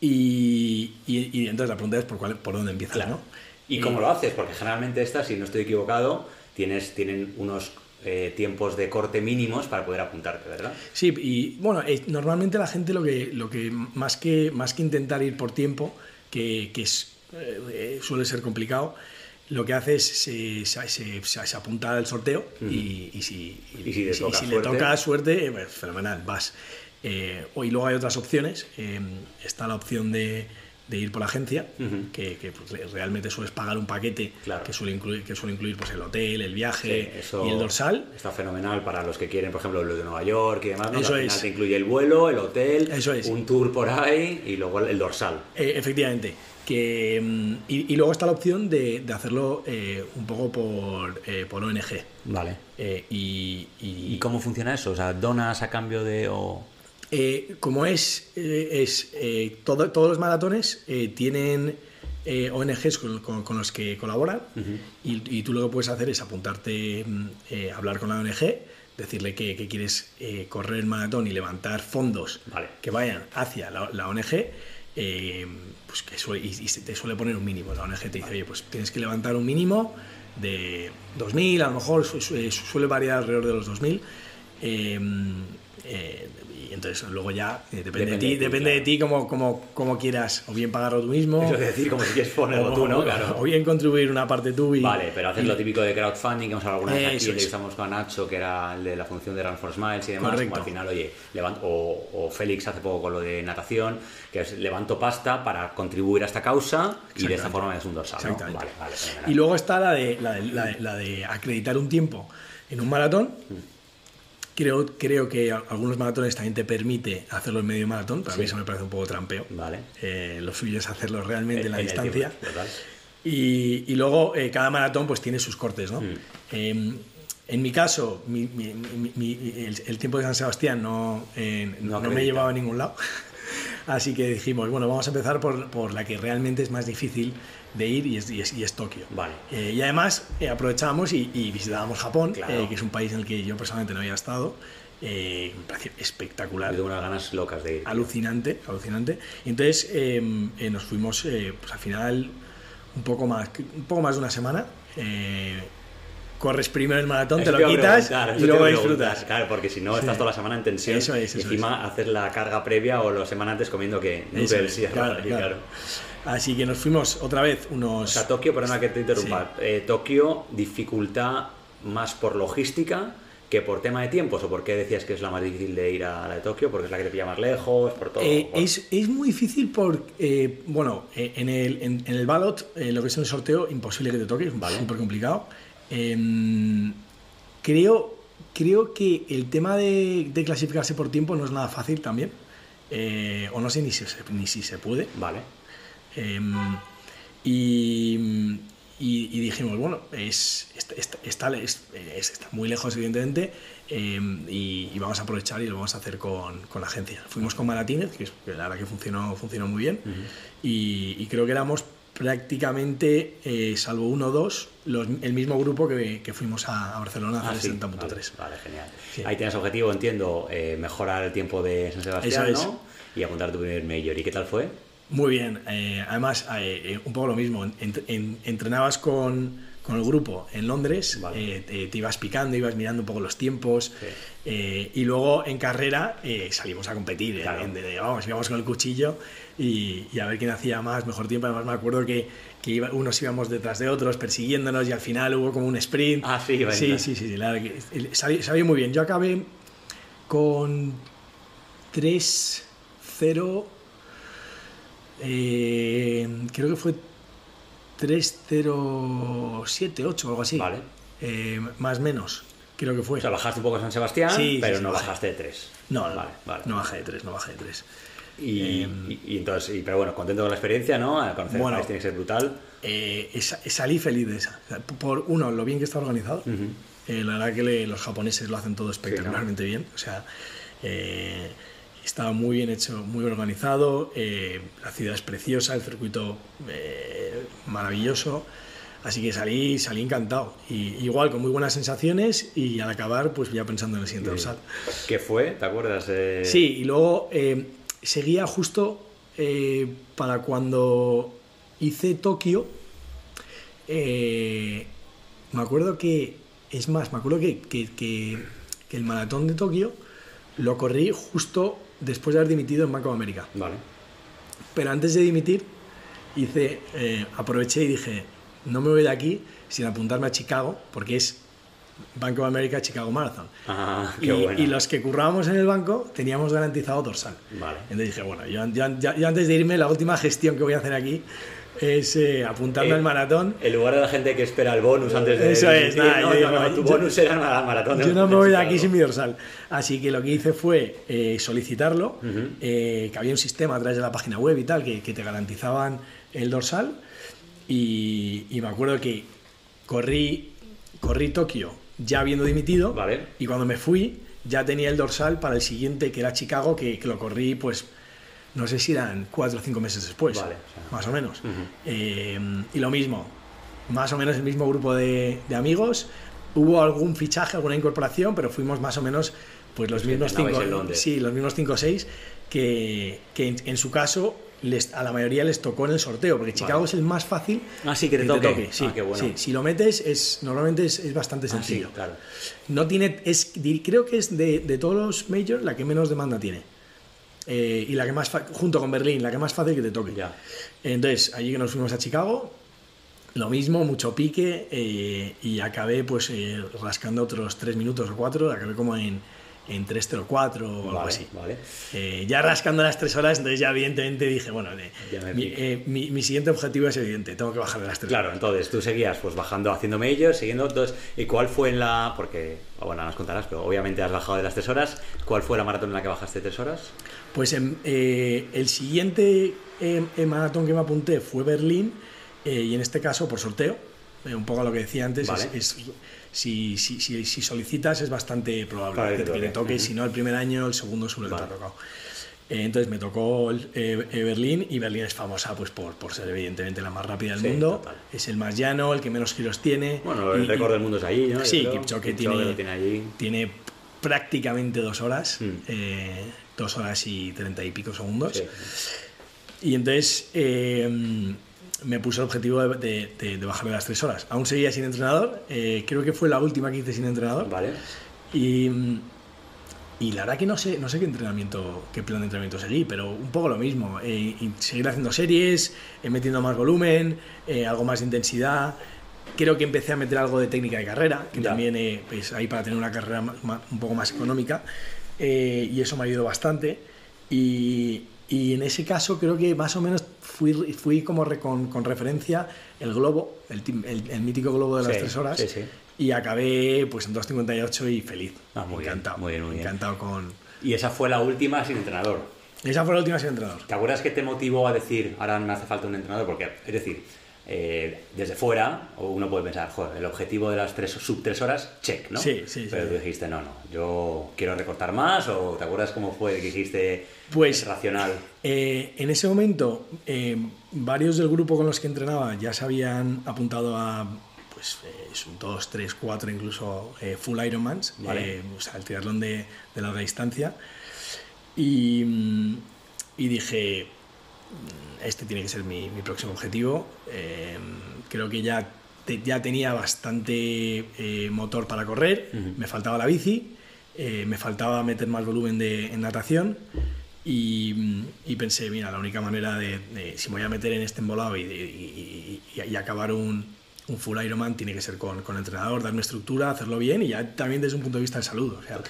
y, y- y entonces la pregunta es por, cuál, por dónde empiezas, Claro. ¿no? ¿Y cómo lo haces? Porque generalmente estas, si no estoy equivocado, tienes, tienen unos eh, tiempos de corte mínimos para poder apuntarte, ¿verdad? Sí, y bueno, eh, normalmente la gente lo que, lo que más, que más que intentar ir por tiempo, que, que es, eh, suele ser complicado, lo que hace es se, se, se, se apunta al sorteo y, y, si, y, y si, le toca suerte, eh, pues, fenomenal, vas. Eh, y luego hay otras opciones. eh, está la opción de, de ir por la agencia, que, que, pues, realmente sueles pagar un paquete Claro. que suele incluir, que suele incluir pues, el hotel, el viaje Sí, y el dorsal. Está fenomenal para los que quieren, por ejemplo, los de Nueva York y demás. ¿no? Eso al final es. te incluye el vuelo, el hotel, Eso es. un tour por ahí y luego el, dorsal. Eh, efectivamente. Que, mm, y, y luego está la opción de, de hacerlo eh, un poco por, eh, por ONG. Vale. Eh, y, y- ¿Y cómo funciona eso? O sea, ¿donas a cambio de...? O... eh, como es, eh, es eh, todo- todos los maratones eh, tienen eh, ONGs con, con- con los que colaboran y, y tú lo que puedes hacer es apuntarte, mm, eh, hablar con la ONG, decirle que, que quieres eh, correr el maratón y levantar fondos Vale. que vayan hacia la, la ONG. eh, pues que suele- y, y se te suele poner un mínimo. La ONG te dice, oye, pues tienes que levantar un mínimo de 2.000, a lo mejor su- su- suele variar alrededor de los 2.000. eh, eh, y entonces luego ya eh, depende, Depende de ti, de ti, depende de ti cómo, cómo, cómo quieras, o bien pagarlo tú mismo, Eso es decir, como si quieres ponerlo tú, ¿no? o- Claro. o bien contribuir una parte tú y... Vale, pero haces y- lo típico de crowdfunding que hemos hablado alguna vez aquí, entrevistamos con Nacho, que era el de la función de Run for Smiles y demás, Correcto. como al final, oye, levanto, o, o Félix hace poco con lo de natación, que es levanto pasta para contribuir a esta causa y de esta forma es un dorsal, ¿no? Vale. Y luego está la de, la, de, la de- la de acreditar un tiempo en un maratón. Creo, creo que algunos maratones también te permite hacerlo en medio maratón, pero a mí Sí. eso me parece un poco trampeo. Vale. Eh, lo suyo es hacerlo realmente en la distancia. tiempo, total. Y, y luego eh, cada maratón pues tiene sus cortes, ¿no? Mm. Eh, en mi caso, mi- mi- mi- mi- el, el tiempo de San Sebastián no, eh, No no, me llevaba a ningún lado. Así que dijimos, bueno, vamos a empezar por, por la que realmente es más difícil de ir y es, y es, y es Tokio. Vale. Eh, y además eh, aprovechábamos y, y visitábamos Japón, Claro. eh, que es un país en el que yo personalmente no había estado. Eh, me pareció espectacular tengo unas ganas locas de ir. alucinante, alucinante. Y entonces eh, eh, nos fuimos, eh, pues al final, un poco más, un poco más de una semana. Eh, corres primero el maratón, Eso te lo quitas y luego disfrutas. Claro, porque si no estás toda la semana en tensión Eso es, y eso encima haces la carga previa o la semana antes comiendo que noodles y claro, y claro. Así que nos fuimos otra vez unos... O sea, Tokio, perdona que te interrumpa. Eh, Tokio, dificultad más por logística que por tema de tiempos, o por qué decías que es la más difícil de ir a la de Tokio, porque es la que te pilla más lejos, por todo. Eh, por- es, es muy difícil por, eh, bueno, eh, en el, en, en el ballot, eh, lo que es el sorteo, imposible que te toque, es Vale. súper complicado. Em, creo, creo que el tema de, de clasificarse por tiempo no es nada fácil también, eh, o no sé ni si, se- ni si se puede. Vale. Em, y, y- y dijimos, bueno, es, está, está- es- es- está muy lejos, evidentemente, em, y, y vamos a aprovechar y lo vamos a hacer con, con la agencia. Fuimos con Maratínez, que, es, que la verdad que funcionó, funcionó muy bien, y, y creo que éramos prácticamente, eh, salvo uno o dos, los- el mismo grupo que, que fuimos a, a Barcelona a Ah, hacer sí. 70.3. Vale, vale, genial. Sí. Ahí tienes objetivo, entiendo, eh, mejorar el tiempo de San Sebastián, Eso es. ¿no? Y apuntar tu primer major. ¿Y qué tal fue? Muy bien. eh, además, eh, eh, un poco lo mismo. Ent- en- entrenabas con, con el grupo en Londres, Vale. eh, te, te ibas picando, ibas mirando un poco los tiempos. Sí. y luego en carrera salimos a competir. Claro. vamos, íbamos con el cuchillo y, y a ver quién hacía más, mejor tiempo. Además, me acuerdo que, que iba- unos íbamos detrás de otros persiguiéndonos y al final hubo como un sprint. Ah, sí, a sí, sí, sí, sí, la salió, salió muy bien. Yo acabé con 3-0. Eh, creo que fue 3-0-7, 8 o algo así. Vale. Eh, más o menos, creo que fue. O sea, bajaste un poco a San Sebastián, Sí, pero sí, no bajé. bajaste de tres. no, no, vale, vale. no bajé de 3, no bajé de 3. Y, Em, y- entonces, y- pero bueno, contento con la experiencia, ¿no? A conocer Bueno. el país tiene que ser brutal. Eh, esa- salí feliz de esa. Por uno, lo bien que está organizado. Eh, la verdad que le- los japoneses lo hacen todo espectacularmente bien. O sea, eh, estaba muy bien hecho, muy organizado. eh, la ciudad es preciosa, el circuito eh, maravilloso. Así que salí, salí encantado. Y, igual, con muy buenas sensaciones y al acabar, pues ya pensando en el siguiente dorsal. ¿Qué fue? ¿Te acuerdas? Sí, y luego eh, seguía justo eh, para cuando hice Tokio. me acuerdo que es más, me acuerdo que, que- que- que el maratón de Tokio lo corrí justo después de haber dimitido en Banco de América. Vale. Pero antes de dimitir, hice, eh, aproveché y dije, no me voy de aquí sin apuntarme a Chicago, porque es Banco de América Chicago Marathon. Ah, qué Y, bueno. y los que currábamos en el banco teníamos garantizado dorsal. Vale. Entonces dije, bueno, yo, yo- yo- yo antes de irme, la última gestión que voy a hacer aquí es eh, apuntarme Eh, al maratón. En lugar de la gente que espera el bonus antes de. Eso es, nada, no, yo no, no, tu yo- bonus era el maratón. Yo no me voy de aquí sin mi dorsal. Así que lo que hice fue eh, solicitarlo, Ujú. eh, que había un sistema a través de la página web y tal, que, que te garantizaban el dorsal. Y, y me acuerdo que corrí, corrí Tokio ya habiendo dimitido. Vale. Y cuando me fui, ya tenía el dorsal para el siguiente, que era Chicago, que, que lo corrí, pues, no sé si eran cuatro o cinco meses después. Vale, o sea. Más o menos. Eh, y lo mismo, más o menos el mismo grupo de, de amigos. Hubo algún fichaje, alguna incorporación, pero fuimos más o menos pues los que mismos cinco, sí, los mismos cinco o seis que, que en, en su caso les, a la mayoría les tocó en el sorteo, porque Chicago Vale. es el más fácil Ah, sí, que te toque. Sí, Ah, qué bueno. sí. Si lo metes, es, normalmente es, es bastante Ah, sencillo. claro. No tiene, es, creo que es de, de todos los majors la que menos demanda tiene. Eh, y la que más, junto con Berlín, la que más fácil que te toque. Ya. Entonces, allí que nos fuimos a Chicago, lo mismo, mucho pique, eh, y acabé pues eh, rascando otros tres minutos o cuatro, acabé como en, en 3.04 o algo Vale, así. vale. Eh, ya rascando las tres horas, entonces ya evidentemente dije, bueno, eh, mi, eh, mi- mi siguiente objetivo es evidente, tengo que bajar de las tres Claro, entonces tú seguías pues bajando, haciendo ellos, siguiendo. Entonces, ¿y cuál fue en la.? Porque, ah, bueno, nos contarás, pero obviamente has bajado de las tres horas. ¿Cuál fue la maratón en la que bajaste tres horas? Pues eh, el siguiente em, em, maratón que me apunté fue Berlín eh, y en este caso por sorteo, eh, un poco a lo que decía antes, Vale. es, es- si, si, si, si solicitas es bastante probable Probable que, que te que te toque. toque, Ujú. si no el primer año, el segundo seguro que te Vale. ha tocado. Eh, entonces me tocó el- eh, eh, Berlín y Berlín es famosa pues por, por ser evidentemente la más rápida del Sí, mundo, total. es el más llano, el que menos giros tiene. Bueno, el y- récord del mundo es allí, ¿no? Sí. Kipchoge tiene, tiene allí. tiene prácticamente dos horas, Mm. eh, dos horas y treinta y pico segundos. Sí. Y entonces eh, me puse el objetivo de, de, de- de bajarme las tres horas. Aún seguía sin entrenador, eh, creo que fue la última que hice sin entrenador. Vale. Y, y la verdad que no sé, no sé qué entrenamiento, qué plan de entrenamiento seguí, pero un poco lo mismo. eh, y seguir haciendo series, eh, metiendo más volumen, eh, algo más de intensidad. Creo que empecé a meter algo de técnica de carrera, que Ya. también eh, pues, ahí para tener una carrera un poco más económica. y eso me ayudó bastante. Y, y en ese caso creo que más o menos fui, fui como re- con, con referencia el globo, el, tim- el- el mítico globo de las Sí, tres horas. sí, sí. Y acabé pues en 2.58 y feliz. Ah, muy bien, encantado. muy bien, muy bien. encantado con. Y esa fue la última sin entrenador. Esa fue la última sin entrenador. ¿Te acuerdas que te motivó a decir, ahora me hace falta un entrenador? Porque, es decir, eh, desde fuera uno puede pensar, joder, el objetivo de las tres, sub tres horas, check, ¿no? Sí, sí, Pero sí. tú dijiste, no, no, yo quiero recortar más, o ¿te acuerdas cómo fue que dijiste, Pues- es racional? Eh, en ese momento, eh, varios del grupo con los que entrenaba ya se habían apuntado a pues, eh, son dos, tres, cuatro incluso full Ironmans, Vale. o sea, el triatlón de, de larga distancia. Y, y dije, este tiene que ser mi, mi próximo objetivo. Eh, creo que ya, te- ya tenía bastante eh, motor para correr, me faltaba la bici, eh, me faltaba meter más volumen de, en natación. Y, y pensé, mira, la única manera de, de- si me voy a meter en este embolado y, y- acabar un, un full Ironman, tiene que ser con, con entrenador, darme estructura, hacerlo bien y ya también desde un punto de vista de salud. O sea,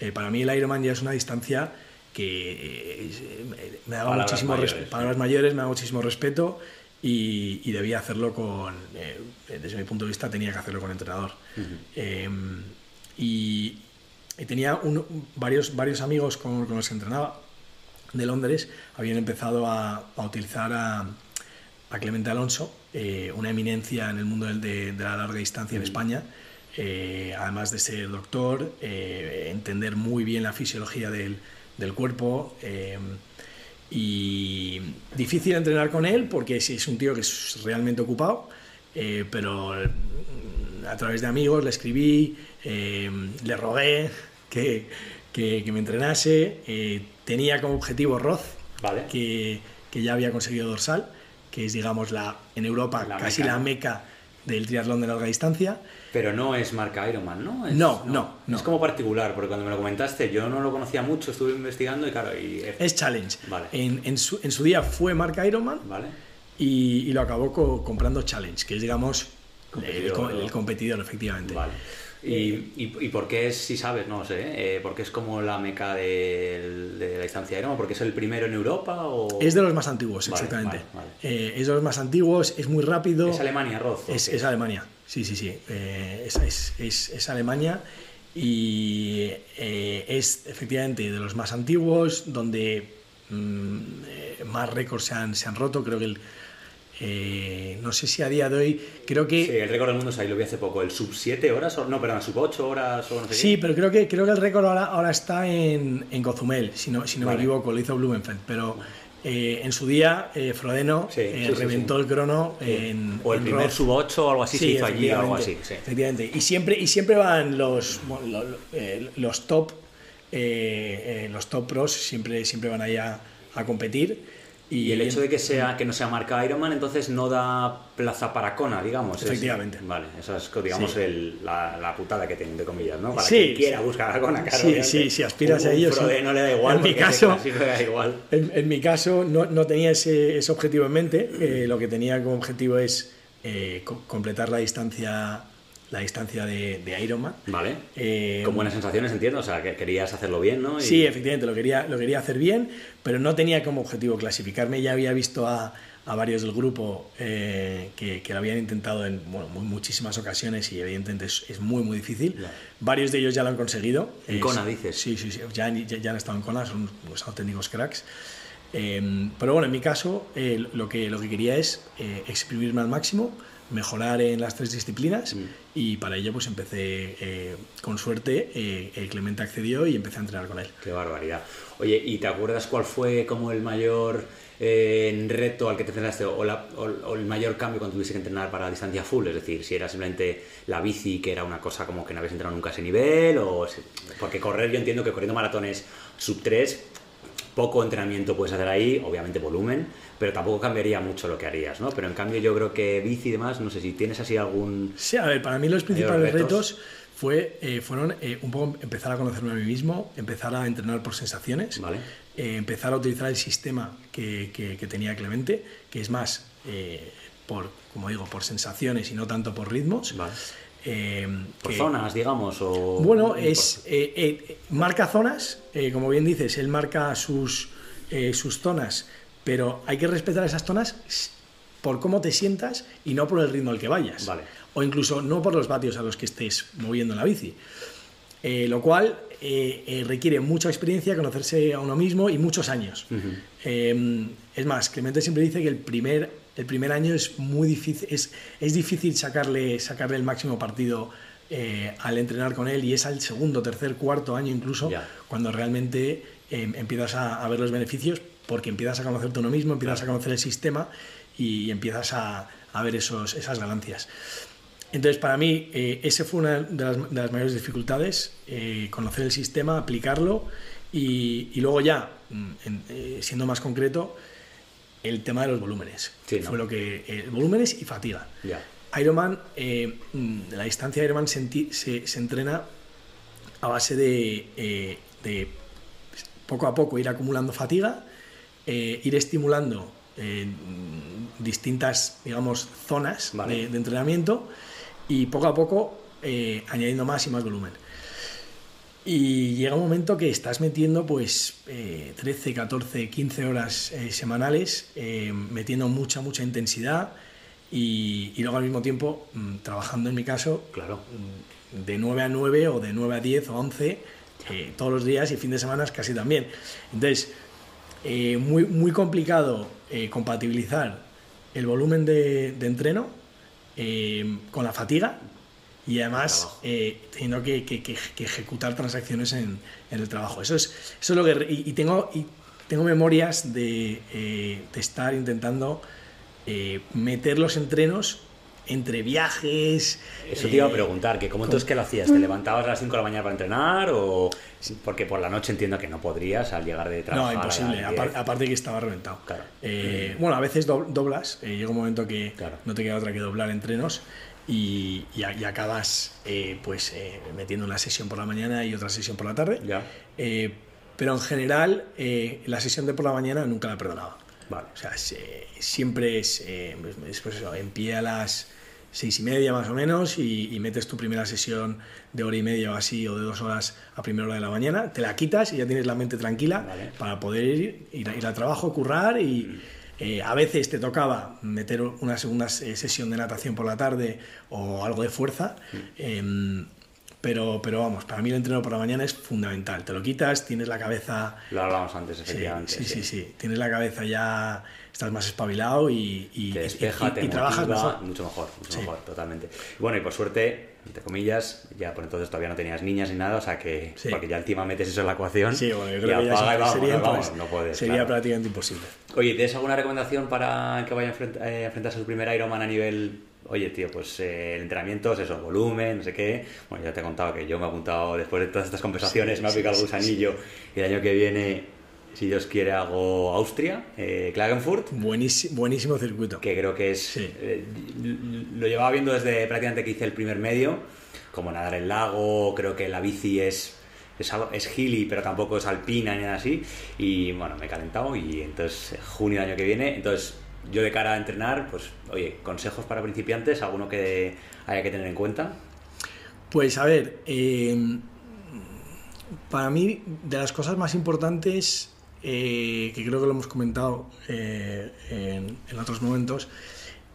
eh, para mí el Ironman ya es una distancia que eh, me daba Palabras muchísimo mayores, palabras mayores, me daba muchísimo respeto y, y debía hacerlo con, eh, desde mi punto de vista tenía que hacerlo con entrenador. Eh, y, y tenía un- varios, varios amigos con, con los que entrenaba de Londres, habían empezado a, a utilizar a, a Clemente Alonso, eh, una eminencia en el mundo del- de, de la larga distancia en España, eh, además de ser doctor, eh, entender muy bien la fisiología del, del cuerpo. eh, y difícil entrenar con él porque es, es un tío que es realmente ocupado, eh, pero mm, a través de amigos le escribí, eh, le rogué que, que- que me entrenase. eh, tenía como objetivo Roth, Vale. que, que ya había conseguido dorsal, que es, digamos, la, en Europa La casi meca, la meca del triatlón de larga distancia. Pero no es marca Ironman, ¿no? Es, no, no, no, Es como particular, porque cuando me lo comentaste yo no lo conocía mucho, estuve investigando y claro... Y... Es Challenge. Vale. En, en, su, en, su, día fue marca Ironman vale. y, y, lo acabó co comprando Challenge, que es, digamos, competidor, el, el, competidor, efectivamente. Vale. ¿Y, y, y por qué es, si sabes, no sé, eh, porque es como la meca de, de la distancia Ironman? ¿Porque es el primero en Europa? O... Es de los más antiguos, vale, exactamente. Vale, eh, es de los más antiguos, es muy rápido. ¿Es Alemania, Roz? Es, es, Alemania, sí, sí, sí. Eh, es, es, es, es, Alemania y eh, es efectivamente de los más antiguos, donde mmm, más récords se han, se han roto. Creo que el eh, no sé si a día de hoy, creo que... Sí, el récord del mundo, ahí lo vi hace poco, el sub 7 horas, o, no, perdón, sub 8 horas o no sé Sí, qué. pero creo que, creo que el récord ahora, ahora está en, en Cozumel, si no, si no Vale. me equivoco, lo hizo Blumenfeld, pero eh, en su día eh, Frodeno Sí, eh, sí, reventó sí. el crono en... O el en primer Roth. sub 8 o algo así se hizo allí o algo así. efectivamente. Y siempre, y siempre van los, bueno, lo- lo- eh, los top, los top pros, siempre, siempre van ahí a, a competir. Y, el hecho de que, sea, que no sea marca Ironman, entonces no da plaza para Kona, digamos. es- Efectivamente. vale, esa es, digamos, Sí. el- la, la putada que tienen, de comillas, ¿no? Para Sí, quien quiera sí. buscar a Kona, claro. Sí, sí, si aspiras Un- a ello, Un sí. Frode no le da igual, En mi caso- da igual. En, en mi caso no, no tenía ese, ese objetivo en mente. eh, lo que tenía como objetivo es eh, co- completar la distancia, la distancia de, de Ironman. Vale. Eh, Con buenas sensaciones, entiendo, o sea, que querías hacerlo bien, ¿no? Y- Sí, efectivamente, lo quería, lo quería hacer bien, pero no tenía como objetivo clasificarme. Ya había visto a, a varios del grupo eh, que, que lo habían intentado en bueno, mu- muchísimas ocasiones y evidentemente es, es muy, muy difícil. Ya. Varios de ellos ya lo han conseguido. En Es- Kona, dices. Sí, sí, sí, ya, ya, ya han estado en Kona, son unos auténticos cracks. Eh, pero bueno, en mi caso eh, lo, que, lo que quería es eh, exprimirme al máximo, mejorar en las tres disciplinas Mm. y para ello pues empecé, eh, con suerte, eh, eh, Clemente accedió y empecé a entrenar con él. Qué barbaridad. Oye, ¿y te acuerdas cuál fue como el mayor reto al que te enfrentaste o, la- o- o el mayor cambio cuando tuviste que entrenar para distancia full? Es decir, si era simplemente la bici, que era una cosa como que no habías entrenado nunca a ese nivel, o porque correr, yo entiendo que corriendo maratones sub 3, poco entrenamiento puedes hacer ahí, obviamente volumen, pero tampoco cambiaría mucho lo que harías, ¿no? Pero en cambio yo creo que bici y demás, no sé si tienes así algún... Sí, a ver, para mí los principales retos? retos, fue, eh, fueron eh, un poco empezar a conocerme a mí mismo, empezar a entrenar por sensaciones, Vale. eh, empezar a utilizar el sistema que, que- que tenía Clemente, que es más por, como digo, por sensaciones y no tanto por ritmos. Vale. Eh, Por que- zonas, digamos, o... Bueno, es eh, eh, marca zonas, eh, como bien dices, él marca sus, eh, sus zonas, pero hay que respetar esas zonas por cómo te sientas y no por el ritmo al que vayas. Vale. O incluso no por los vatios a los que estés moviendo en la bici. Eh, lo cual requiere mucha experiencia, conocerse a uno mismo y muchos años. Ujú. Eh, es más, Clemente siempre dice que el primer, el primer año es muy difícil, es, es difícil sacarle, sacarle el máximo partido eh, al entrenar con él y es al segundo, tercer, cuarto año incluso cuando realmente eh, empiezas a, a ver los beneficios porque empiezas a conocerte uno mismo, empiezas a conocer el sistema y empiezas a, a ver esos, esas ganancias. Entonces, para mí, eh, ese fue una de las, de las mayores dificultades, eh, conocer el sistema, aplicarlo y, y luego ya, mm, en- eh, siendo más concreto, el tema de los volúmenes. Sí, ¿no? Fue lo que... eh, volúmenes y fatiga. Ya. Ironman, eh, mm, la distancia de Ironman se, se- se entrena a base de, eh, de poco a poco ir acumulando fatiga, eh, ir estimulando distintas, digamos, zonas Vale. de, de entrenamiento y poco a poco añadiendo más y más volumen. Y llega un momento que estás metiendo pues eh, 13, 14, 15 horas eh, semanales, eh, metiendo mucha, mucha intensidad y, y luego al mismo tiempo mm, trabajando en mi caso Claro. mm, de 9 a 9 o de 9 a 10 o 11 eh, todos los días y fin de semana casi también. Entonces, eh, muy, muy complicado eh, compatibilizar el volumen de, de entreno con la fatiga y además eh, teniendo que, que- que- que ejecutar transacciones en, en el trabajo. Eso es, eso es lo que... Y, y tengo, y tengo memorias de, eh, de estar intentando eh, meter los entrenos entre viajes. Eso te iba a eh, preguntar, que ¿cómo con- entonces qué lo hacías? ¿Te levantabas a las 5 de la mañana para entrenar o...? Porque por la noche entiendo que no podrías al llegar de No, trabajar las imposible. 10. Apar- aparte que estaba reventado. Claro. Eh, bueno, a veces do- doblas. eh, llega un momento que Claro. no te queda otra que doblar entrenos. Y, y, acabas pues metiendo una sesión por la mañana y otra sesión por la tarde. Ya. pero en general, la sesión de por la mañana nunca la perdonaba. Vale. O sea, siempre es, pues eso, en pie a las seis y media más o menos y, metes tu primera sesión de hora y media o así o de dos horas a primera hora de la mañana, te la quitas y ya tienes la mente tranquila para poder ir, ir, al trabajo, currar y mm. Eh, a veces te tocaba meter una segunda sesión de natación por la tarde o algo de fuerza. Em, pero, pero vamos, para mí el entreno por la mañana es fundamental. Te lo quitas, tienes la cabeza... Lo hablábamos antes, efectivamente. Sí, sí, sí, Tienes la cabeza ya, estás más espabilado y, y, te despeja, y, trabajas mejor. Mucho mejor, mucho mejor, totalmente. Bueno, y por suerte, entre comillas, ya por entonces todavía no tenías niñas ni nada, o sea que... Porque ya encima metes eso en la ecuación. Sí, bueno, yo creo que ya sería, vamos, no puedes, sería prácticamente imposible. Oye, ¿tienes alguna recomendación para que vaya a eh, enfrentarse a su primer Ironman a nivel oye, tío, pues eh, el entrenamiento es eso, volumen, no sé qué. Bueno, ya te he contado que yo me he apuntado después de todas estas conversaciones, me ha picado el gusanillo y el año que viene, si Dios quiere, hago Austria, eh, Klagenfurt. Buenísimo, buenísimo circuito. Que creo que es. Eh, lo llevaba viendo desde prácticamente que hice el primer medio, como nadar el lago, creo que la bici es. Es, es hilly, pero tampoco es alpina ni nada así. Y bueno, me he calentado y entonces junio del año que viene. Entonces yo de cara a entrenar, pues, oye, consejos para principiantes, alguno que haya que tener en cuenta. Pues a ver, eh, para mí de las cosas más importantes, eh, que creo que lo hemos comentado eh, en, otros momentos,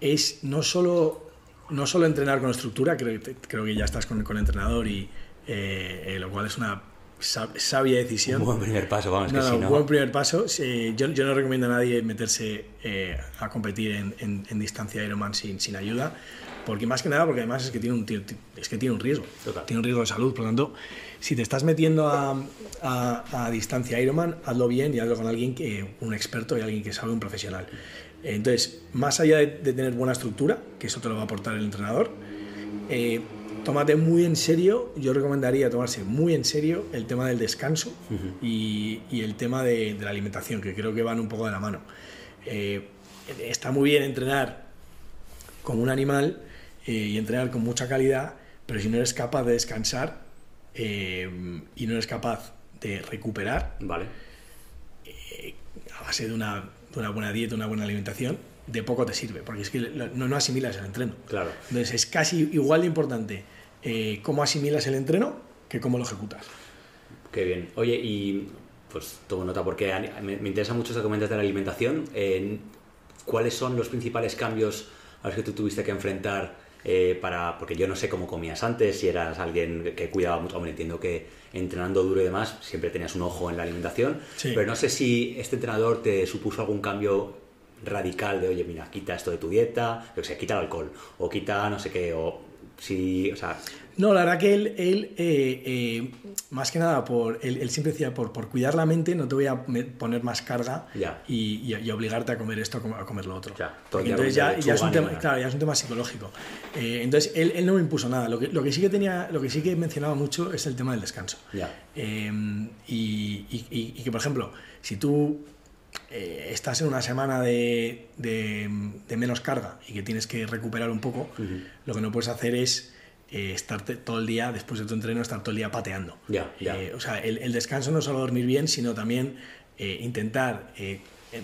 es no solo, no solo entrenar con estructura, creo, creo que ya estás con, con el entrenador y lo cual es una sabia decisión. Un buen primer paso, vamos, no, que no, Un buen primer paso. yo, yo, no recomiendo a nadie meterse eh, a competir en, en, distancia Ironman sin, sin ayuda, porque más que nada, porque además es que tiene un, es que tiene un riesgo. Tiene un riesgo de salud, por lo tanto, si te estás metiendo a, a, a, distancia Ironman, hazlo bien y hazlo con alguien que, un experto y alguien que sabe, un profesional. Entonces, más allá de, de tener buena estructura, que eso te lo va a aportar el entrenador, eh, tómate muy en serio, yo recomendaría tomarse muy en serio el tema del descanso y, el tema de, la alimentación, que creo que van un poco de la mano. Eh, está muy bien entrenar como un animal eh, y entrenar con mucha calidad, pero si no eres capaz de descansar eh, y no eres capaz de recuperar, vale. a base de una, de una buena dieta, una buena alimentación, de poco te sirve, porque es que no, no asimilas el entreno. Claro. Entonces es casi igual de importante eh, cómo asimilas el entreno que cómo lo ejecutas. Qué bien. Oye, y pues tomo nota porque me, interesa mucho esto que comentas de la alimentación. ¿Cuáles son los principales cambios a los que tú tuviste que enfrentar? Eh, para, porque yo no sé cómo comías antes, si eras alguien que cuidaba mucho, hombre, entiendo que entrenando duro y demás siempre tenías un ojo en la alimentación, pero no sé si este entrenador te supuso algún cambio radical de, oye, mira, quita esto de tu dieta, o sea, quita el alcohol, o quita no sé qué, o Sí, o sea... No, la verdad que él, él eh, eh, más que nada, por, él, siempre decía, por, por, cuidar la mente no te voy a poner más carga y, y, obligarte a comer esto, a comer lo otro. Ya, entonces ya, ya, es un tema, claro, ya es un tema psicológico. Eh, entonces él, él, no me impuso nada. Lo que, lo que, sí que tenía, lo que sí que mencionaba mucho es el tema del descanso. Y, y, que, por ejemplo, si tú estás en una semana de, de, menos carga y que tienes que recuperar un poco, lo que no puedes hacer es eh, estar todo el día, después de tu entreno, estar todo el día pateando. Eh, o sea, el, descanso no solo dormir bien, sino también eh, intentar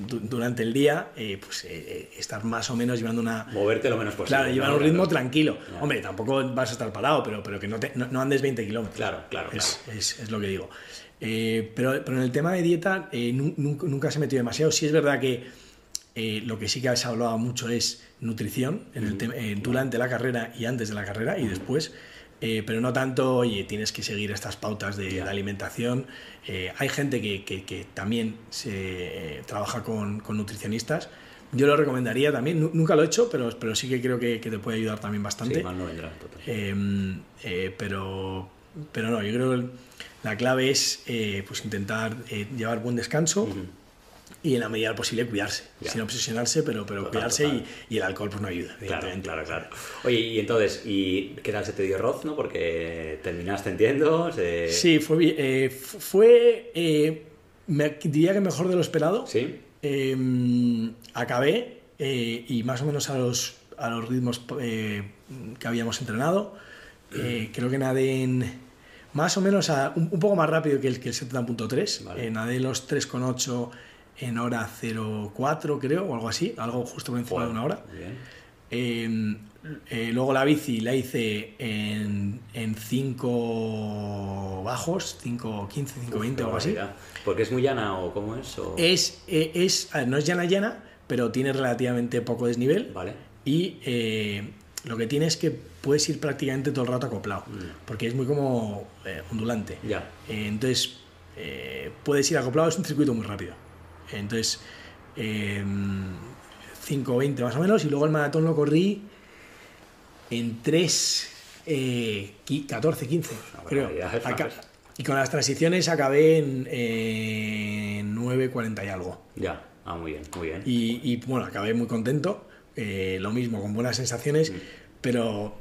durante el día pues, estar más o menos llevando una... Moverte lo menos posible. Claro, llevar un ritmo tranquilo. Hombre, tampoco vas a estar parado, pero, pero que no, no, andes 20 kilómetros. Claro, claro. Es, es, es, lo que digo. Pero, pero en el tema de dieta nunca, nunca, se metió demasiado. Sí es verdad que eh, lo que sí que se hablaba mucho es nutrición en el durante la carrera y antes de la carrera y después. Eh, pero no tanto, oye, tienes que seguir estas pautas de, alimentación. Eh, hay gente que, que, también se trabaja con, con, nutricionistas. Yo lo recomendaría también, nunca lo he hecho, pero, pero sí que creo que, te puede ayudar también bastante. Sí, mal no vendrá, em, pero, pero no, yo creo que la clave es pues intentar llevar buen descanso y en la medida posible cuidarse, sin obsesionarse, pero, pero cuidarse Y, y, el alcohol pues no ayuda. Claro, claro, claro. Oye, y entonces, ¿y qué tal se te dio Roz, no? Porque terminaste, entiendo. Sí, fue, eh, fue eh, me diría que mejor de lo esperado. Sí. Em, acabé eh, y más o menos a los, a los ritmos que habíamos entrenado. Eh, creo que nadé en más o menos a, un, un poco más rápido que el, que el 70.3. Vale. Eh, nadé los 3,8 en hora 04, creo, o algo así, algo justo por encima de una hora. Bien. Eh, eh, luego la bici la hice en, en 5 bajos, 5, 15, 5, 20 o algo así. ¿Porque es muy llana o cómo es? o- Es, eh, es, no es llana llana, pero tiene relativamente poco desnivel. Vale. Y eh, lo que tiene es que puedes ir prácticamente todo el rato acoplado, porque es muy como eh, ondulante. Ya. Eh, entonces, eh, puedes ir acoplado, es un circuito muy rápido. Entonces, eh, 5.20 más o menos, y luego el maratón lo corrí en 3, eh, qui- 14, 15, Una creo. y con las transiciones acabé en, en 9.40 y algo. Ya. Ah, muy bien, muy bien. Y, y, bueno, acabé muy contento, eh, lo mismo, con buenas sensaciones, Mm. pero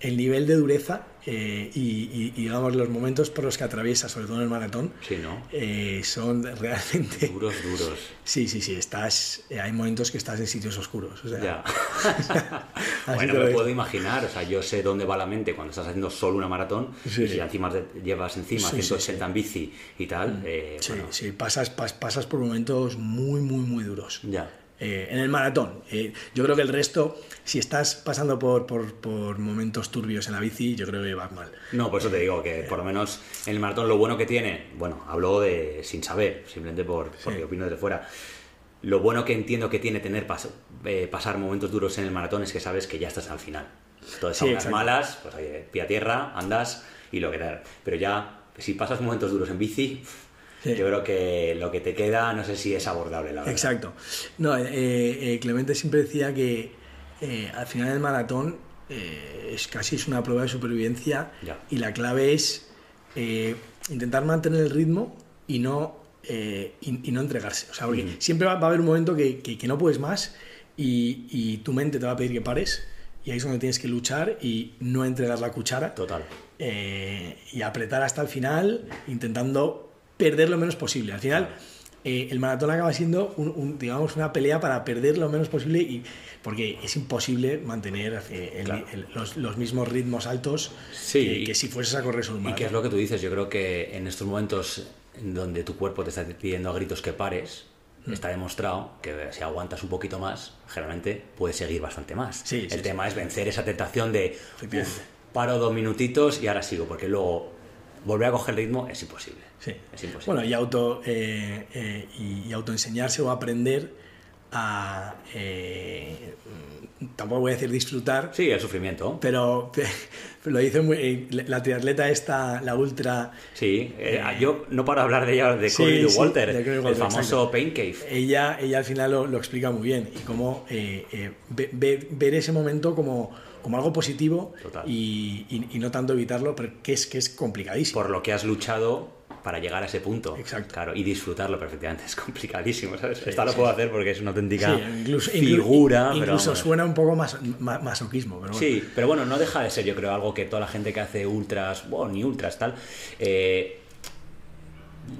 el nivel de dureza eh, y, y- y, digamos los momentos por los que atraviesas, sobre todo en el maratón, Sí, ¿no? eh, son realmente... Duros, duros. Sí, sí, sí, estás, eh, hay momentos que estás en sitios oscuros. O sea, Ya. bueno, me puedo imaginar, o sea, yo sé dónde va la mente cuando estás haciendo solo una maratón Sí. y si encima te llevas encima Sí, sí, 180 en bici y tal, eh, Sí, bueno, sí, pasas, pas- pasas por momentos muy, muy, muy duros. ya. Eh, en el maratón. Eh, yo creo que el resto, si estás pasando por, por, por momentos turbios en la bici, yo creo que vas mal. No, por eso te digo que por lo menos en el maratón lo bueno que tiene, bueno, hablo de sin saber, simplemente por, porque opino desde fuera. Lo bueno que entiendo que tiene tener pas- eh, pasar momentos duros en el maratón es que sabes que ya estás al final. Entonces, Sí, a unas malas, pues oye, pie a tierra, andas y lo que. Pero ya, si pasas momentos duros en bici, Sí. yo creo que lo que te queda, no sé si es abordable, la verdad. Exacto. No, eh, eh, Clemente siempre decía que eh, al final del maratón eh, es casi es una prueba de supervivencia Ya. y la clave es eh, intentar mantener el ritmo y no, eh, y, y no entregarse. O sea, porque siempre va, va a haber un momento que, que- que no puedes más y, y tu mente te va a pedir que pares y ahí es donde tienes que luchar y no entregar la cuchara Total. eh, y apretar hasta el final, intentando perder lo menos posible. Al final, eh, el maratón acaba siendo, un- un, digamos, una pelea para perder lo menos posible, y, porque es imposible mantener eh, el- Claro. el- los, los mismos ritmos altos Sí. que, que si fueses a correr un ¿Y qué es maratón. lo que tú dices? Yo creo que en estos momentos en donde tu cuerpo te está pidiendo a gritos que pares, Mm. está demostrado que si aguantas un poquito más, generalmente puedes seguir bastante más. Sí, El sí, tema es vencer esa tentación de Efectivamente. "Uf, paro dos minutitos y ahora sigo, porque luego volver a coger ritmo es imposible. Sí. Es imposible. Bueno, y, auto, eh, eh, y, y autoenseñarse o aprender a... eh, tampoco voy a decir disfrutar, sí, el sufrimiento. pero, lo dice muy, eh, la triatleta esta, la ultra... Sí, eh, yo no paro de hablar de ella, de Sí, Cory sí, Walter, de Cory el Walter, famoso. Pain Cave. ella, ella al final lo, lo explica muy bien y cómo eh, eh, ve- ve- ver ese momento como, como algo positivo y, y- y no tanto evitarlo, pero que es, que es complicadísimo. por lo que has luchado para llegar a ese punto. Exacto. Claro, y disfrutarlo perfectamente. Es complicadísimo, ¿sabes? Sí, Esta lo puedo sí. hacer porque es una auténtica incluso, figura. pero incluso vamos. suena un poco más ma- masoquismo, pero bueno. Sí, pero bueno, no deja de ser, yo creo, algo que toda la gente que hace ultras, bueno, ni ultras, tal, eh,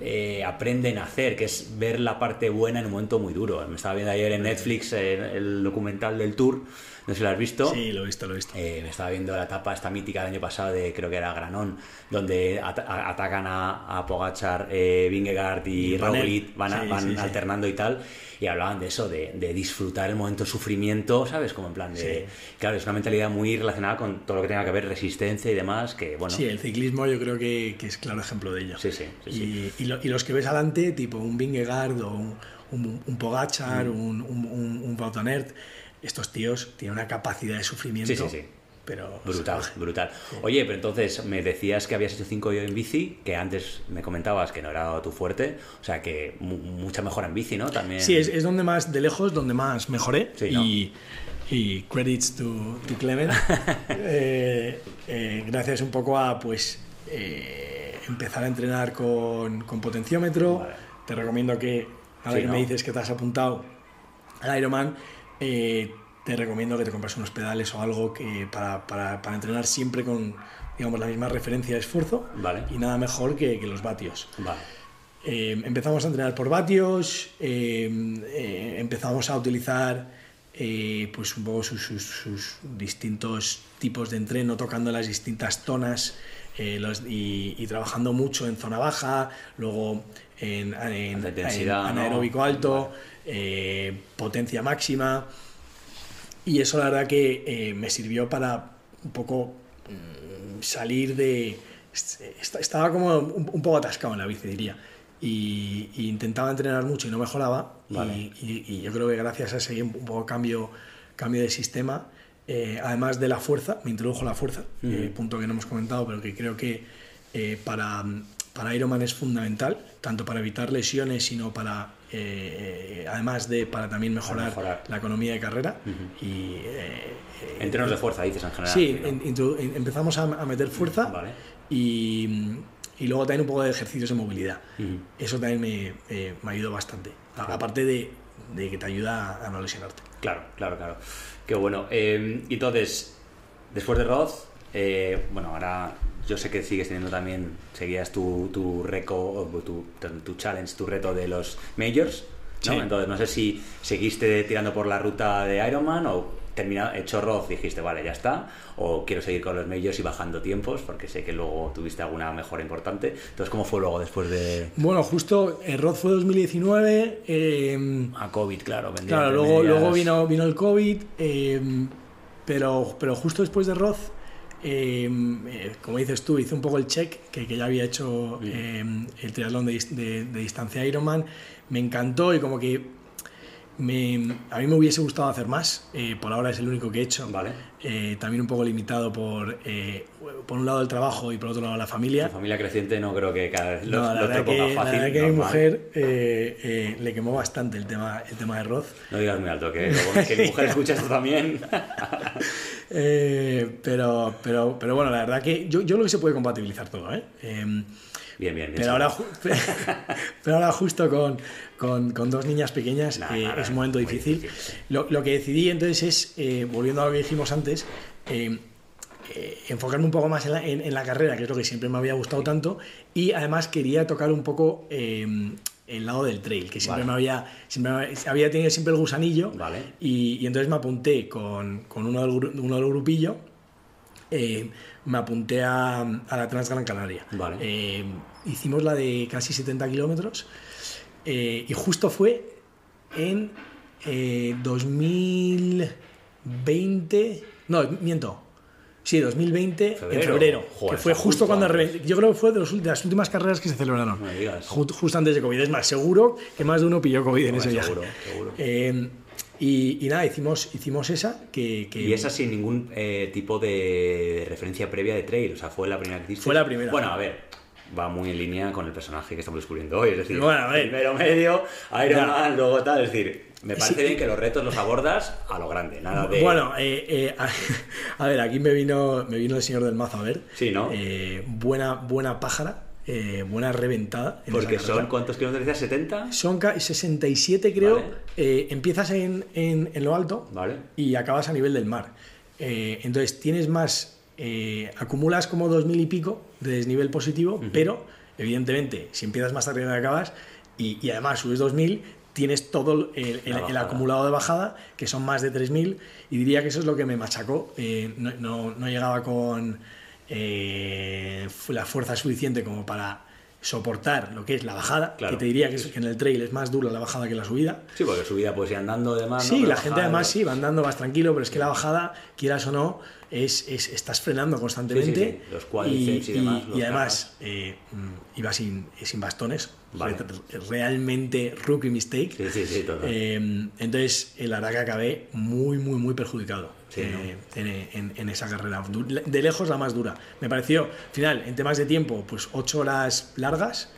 eh, aprenden a hacer, que es ver la parte buena en un momento muy duro. Me estaba viendo ayer en Netflix eh, el documental del Tour, no sé si lo has visto. Sí, lo he visto, lo he visto. Eh, me estaba viendo la etapa esta mítica del año pasado de creo que era Granón, donde at- a- atacan a, a Pogachar, eh, Vingegaard y Y Van a- Sí, van sí, sí. alternando y tal, y hablaban de eso, de, de disfrutar el momento de sufrimiento, ¿sabes? Como en plan de... Claro, es una mentalidad muy relacionada con todo lo que tenga que ver resistencia y demás, que bueno... Sí, el ciclismo yo creo que, que es claro ejemplo de ello. Sí, sí, sí, sí. Y, y lo- y los que ves adelante, tipo un Vingegaard o un, un, un Pogachar, Mm. un, un, estos tíos tienen una capacidad de sufrimiento. Sí, sí, sí. Pero Brutal, brutal. Oye, pero entonces me decías que habías hecho 5 en bici, que antes me comentabas que no era tu fuerte, o sea que mu- mucha mejora en bici, ¿no? También. Sí, es, es donde más, de lejos, donde más mejoré. Sí, ¿no? y, y credits to, to Clement. Eh, eh, gracias un poco a pues eh, empezar a entrenar con, con potenciómetro. Vale. Te recomiendo que, ahora Sí, que ¿no? me dices que te has apuntado al Ironman, eh, te recomiendo que te compres unos pedales o algo que para, para, para entrenar siempre con digamos, la misma referencia de esfuerzo. Vale. Y nada mejor que, que los vatios. Vale. Eh, empezamos a entrenar por vatios, eh, empezamos a utilizar pues un poco sus, sus- sus distintos tipos de entreno, tocando las distintas zonas los- y, y trabajando mucho en zona baja, luego en, en, en ¿no? anaeróbico alto, eh, potencia máxima. Y eso la verdad que eh, me sirvió para un poco mm, salir de... est- Estaba como un, un poco atascado en la bici, diría. Y, y intentaba entrenar mucho y no mejoraba. y- Vale. Y, y yo creo que gracias a ese un poco cambio, cambio de sistema, eh, además de la fuerza, me introdujo la fuerza, eh, punto que no hemos comentado, pero que creo que eh, para, para Ironman es fundamental, tanto para evitar lesiones, sino para, eh, además de, para también mejorar, mejorar. la economía de carrera. Y, eh, Entrenos de fuerza, dices en general. Sí, empezamos a, a meter fuerza Vale. y, y luego también un poco de ejercicios de movilidad. Eso también me, eh, me ayudó bastante. Aparte de, de que te ayuda a no lesionarte. Claro, claro, claro. Qué bueno. Eh, entonces, después de Roth, eh, bueno, ahora yo sé que sigues teniendo también, seguías tu, tu récord, o tu, tu challenge, tu reto de los majors, ¿no? Sí. Entonces, no sé si seguiste tirando por la ruta de Ironman o termina, hecho Roth dijiste, vale, ya está, o quiero seguir con los majors y bajando tiempos, porque sé que luego tuviste alguna mejora importante. Entonces, ¿cómo fue luego después de... Bueno, justo el Rod fue 2019. eh, A COVID, claro. Claro, luego, medias. luego vino, vino el COVID, eh, pero, pero justo después de Roth, eh, eh, como dices tú, hice un poco el check, que, que ya había hecho eh, el triatlón de, de- de distancia Ironman, me encantó y como que me- a mí me hubiese gustado hacer más, eh, por ahora es el único que he hecho, Vale. Eh, también un poco limitado por, eh, por un lado el trabajo y por otro lado la familia. Tu familia creciente no creo que cada vez lo, No, la, lo que, la fácil. verdad que a mi mujer eh, eh, le quemó bastante el tema, el tema de Roth. No digas muy alto, que, que mi mujer escucha esto también. Eh, pero, pero, pero bueno, la verdad que yo, yo creo que se puede compatibilizar todo, ¿eh? Bien, bien, bien. pero, ahora, pero ahora justo con, con, con dos niñas pequeñas Nah, eh, nada, es un momento difícil. difícil. Lo, lo que decidí entonces es, eh, volviendo a lo que dijimos antes, eh, eh, enfocarme un poco más en la, en- en la carrera, que es lo que siempre me había gustado tanto, y además quería tocar un poco eh, el lado del trail, que siempre Vale. me había, siempre me había tenido siempre el gusanillo, Vale. y, y entonces me apunté con, con uno, del, uno del grupillo, eh, me apunté a, a la Trans Gran Canaria. Vale. Eh, hicimos la de casi 70 kilómetros eh, y justo fue en eh, 2020, no, miento, sí, 2020, Febrero. en febrero, Joder, que fue justo justo cuando antes. yo creo que fue de, los de las últimas carreras que se celebraron, No digas. Justo antes de COVID. Es más, seguro que más de uno pilló COVID en Hombre, ese viaje. seguro, seguro. Eh, y, y nada, hicimos, hicimos esa que... que- Y esa sin ningún eh, tipo de referencia previa de trail, o sea, fue la primera que hiciste. Fue la primera. Bueno, a ver, va muy en línea con el personaje que estamos descubriendo hoy, es decir, Bueno, a ver. primero medio, Iron Ya. Man, luego tal, es decir, me parece Sí. bien que los retos los abordas a lo grande, nada de... Bueno, eh, eh, a, a ver, aquí me vino, me vino el señor del mazo a ver. Sí, ¿no? Eh, buena, buena pájara, eh, buena reventada. en porque son. ¿cuántos kilómetros decías? ¿70? Son ca- 67 creo. Vale. Eh, empiezas en, en- en lo alto Vale. y acabas a nivel del mar. Eh, entonces tienes más, eh, acumulas como 2.000 y pico de desnivel positivo, pero evidentemente si empiezas más arriba de acabas y, y además subes 2.000, tienes todo el, acumulado de bajada, que son más de 3.000, y diría que eso es lo que me machacó. Eh, no, no- no llegaba con eh, la fuerza suficiente como para soportar lo que es la bajada, Claro. que te diría que, es- que en el trail es más dura la bajada que la subida. Sí, porque subida pues ir andando demás. Sí, la gente además sí, va andando más tranquilo, pero es que la bajada, quieras o no, es, es- estás frenando constantemente. Sí, sí, sí. Los cuádriceps y demás, los además, eh, mm, iba sin, sin bastones. Vale. Re- Realmente rookie mistake. Sí, sí, sí, total. Eh, entonces, eh, la verdad que acabé muy, muy, muy perjudicado Sí, eh, en, en- en esa carrera. De lejos la más dura. Me pareció, al final, en temas de tiempo, pues ocho horas largas,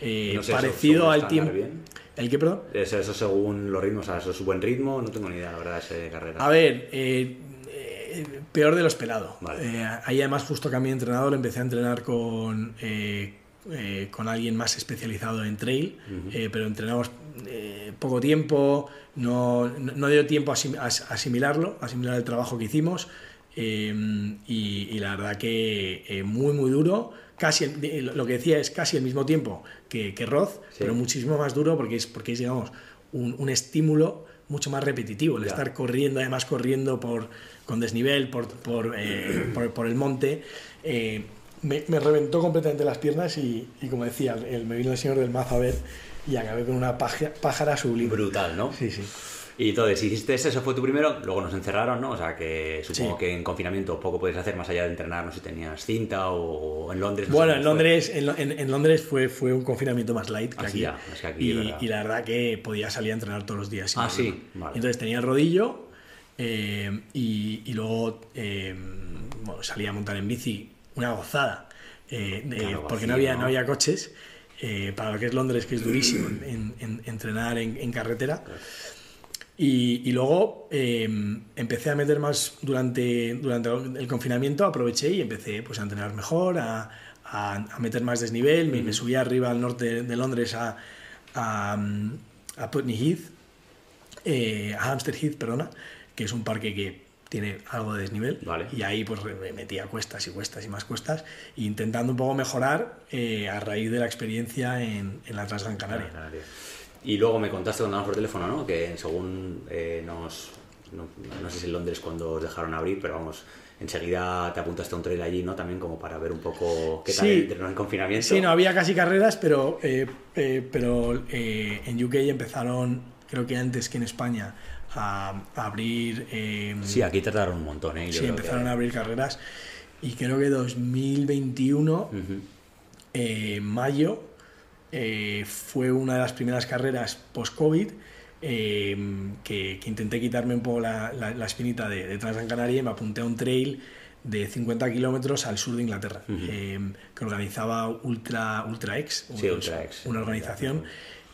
eh, No sé, parecido al tiempo. bien. ¿El qué, perdón? Eso, eso según los ritmos, o sea, eso es buen ritmo, no tengo ni idea, la verdad, de carrera. A ver, eh, eh, peor de lo esperado. Vale. Eh, ahí además justo cambié de entrenador, empecé a entrenar con, eh, eh, con alguien más especializado en trail, eh, pero entrenamos eh, poco tiempo, no, no, dio tiempo a asim- a asimilarlo, a asimilar el trabajo que hicimos. eh, y, y la verdad que eh, muy muy duro casi el- de- lo que decía es casi el mismo tiempo que, que Roth Sí. pero muchísimo más duro porque es porque es digamos un, un estímulo mucho más repetitivo, el Ya. estar corriendo, además corriendo por, con desnivel, por, por, eh, por, por el monte. eh, me, me reventó completamente las piernas y, y como decía, el, me vino el señor del mazo a ver y acabé con una paja- pájara sublime. Brutal, ¿no? Sí, sí. Y entonces, hiciste eso, eso fue tu primero, luego nos encerraron, ¿no? O sea, que supongo Sí. que en confinamiento poco puedes hacer más allá de entrenar, no sé si tenías cinta o, o en Londres. no Bueno, en. Londres, en, Lo- en- en Londres fue, fue un confinamiento más light que Ah, sí, aquí. ya, es que aquí, y, la verdad que podía salir a entrenar todos los días. Ah, problema. sí, vale. Entonces tenía el rodillo eh, y, y luego eh, bueno, salía a montar en bici, una gozada, eh, Claro, porque vacío, no había, ¿no? no había coches. Eh, para lo que es Londres, que es durísimo en, en- entrenar en, en carretera. Y, y luego eh, empecé a meter más durante, durante el confinamiento, aproveché y empecé pues, a entrenar mejor, a, a- a meter más desnivel. Me, me subí arriba al norte de Londres a, a, a Putney Heath, eh, a Hampstead Heath, perdona, que es un parque que tiene algo de desnivel. Vale. Y ahí pues me metía cuestas y cuestas y más cuestas, intentando un poco mejorar eh, a raíz de la experiencia en, en la Transgran Canaria. Y luego me contaste cuando hablamos por teléfono, ¿no? Que según eh, nos. No, no sé si en Londres cuando os dejaron abrir, pero vamos, enseguida te apuntaste a un trail allí, ¿no? También como para ver un poco qué tal Sí. el en confinamiento. Sí, no había casi carreras, pero, eh, eh, pero eh, en UK empezaron, creo que antes que en España, a, a abrir. eh, Sí, aquí trataron un montón, ¿eh? Yo sí, empezaron que- a abrir carreras. Y creo que 2021, Ujú. eh, mayo, eh, fue una de las primeras carreras post-COVID. eh, que, que intenté quitarme un poco la, la- la espinita de, de Transgran Canaria y me apunté a un trail de 50 kilómetros al sur de Inglaterra, eh, que organizaba Ultra, Ultra X, Sí, una- Ultra X. una organización,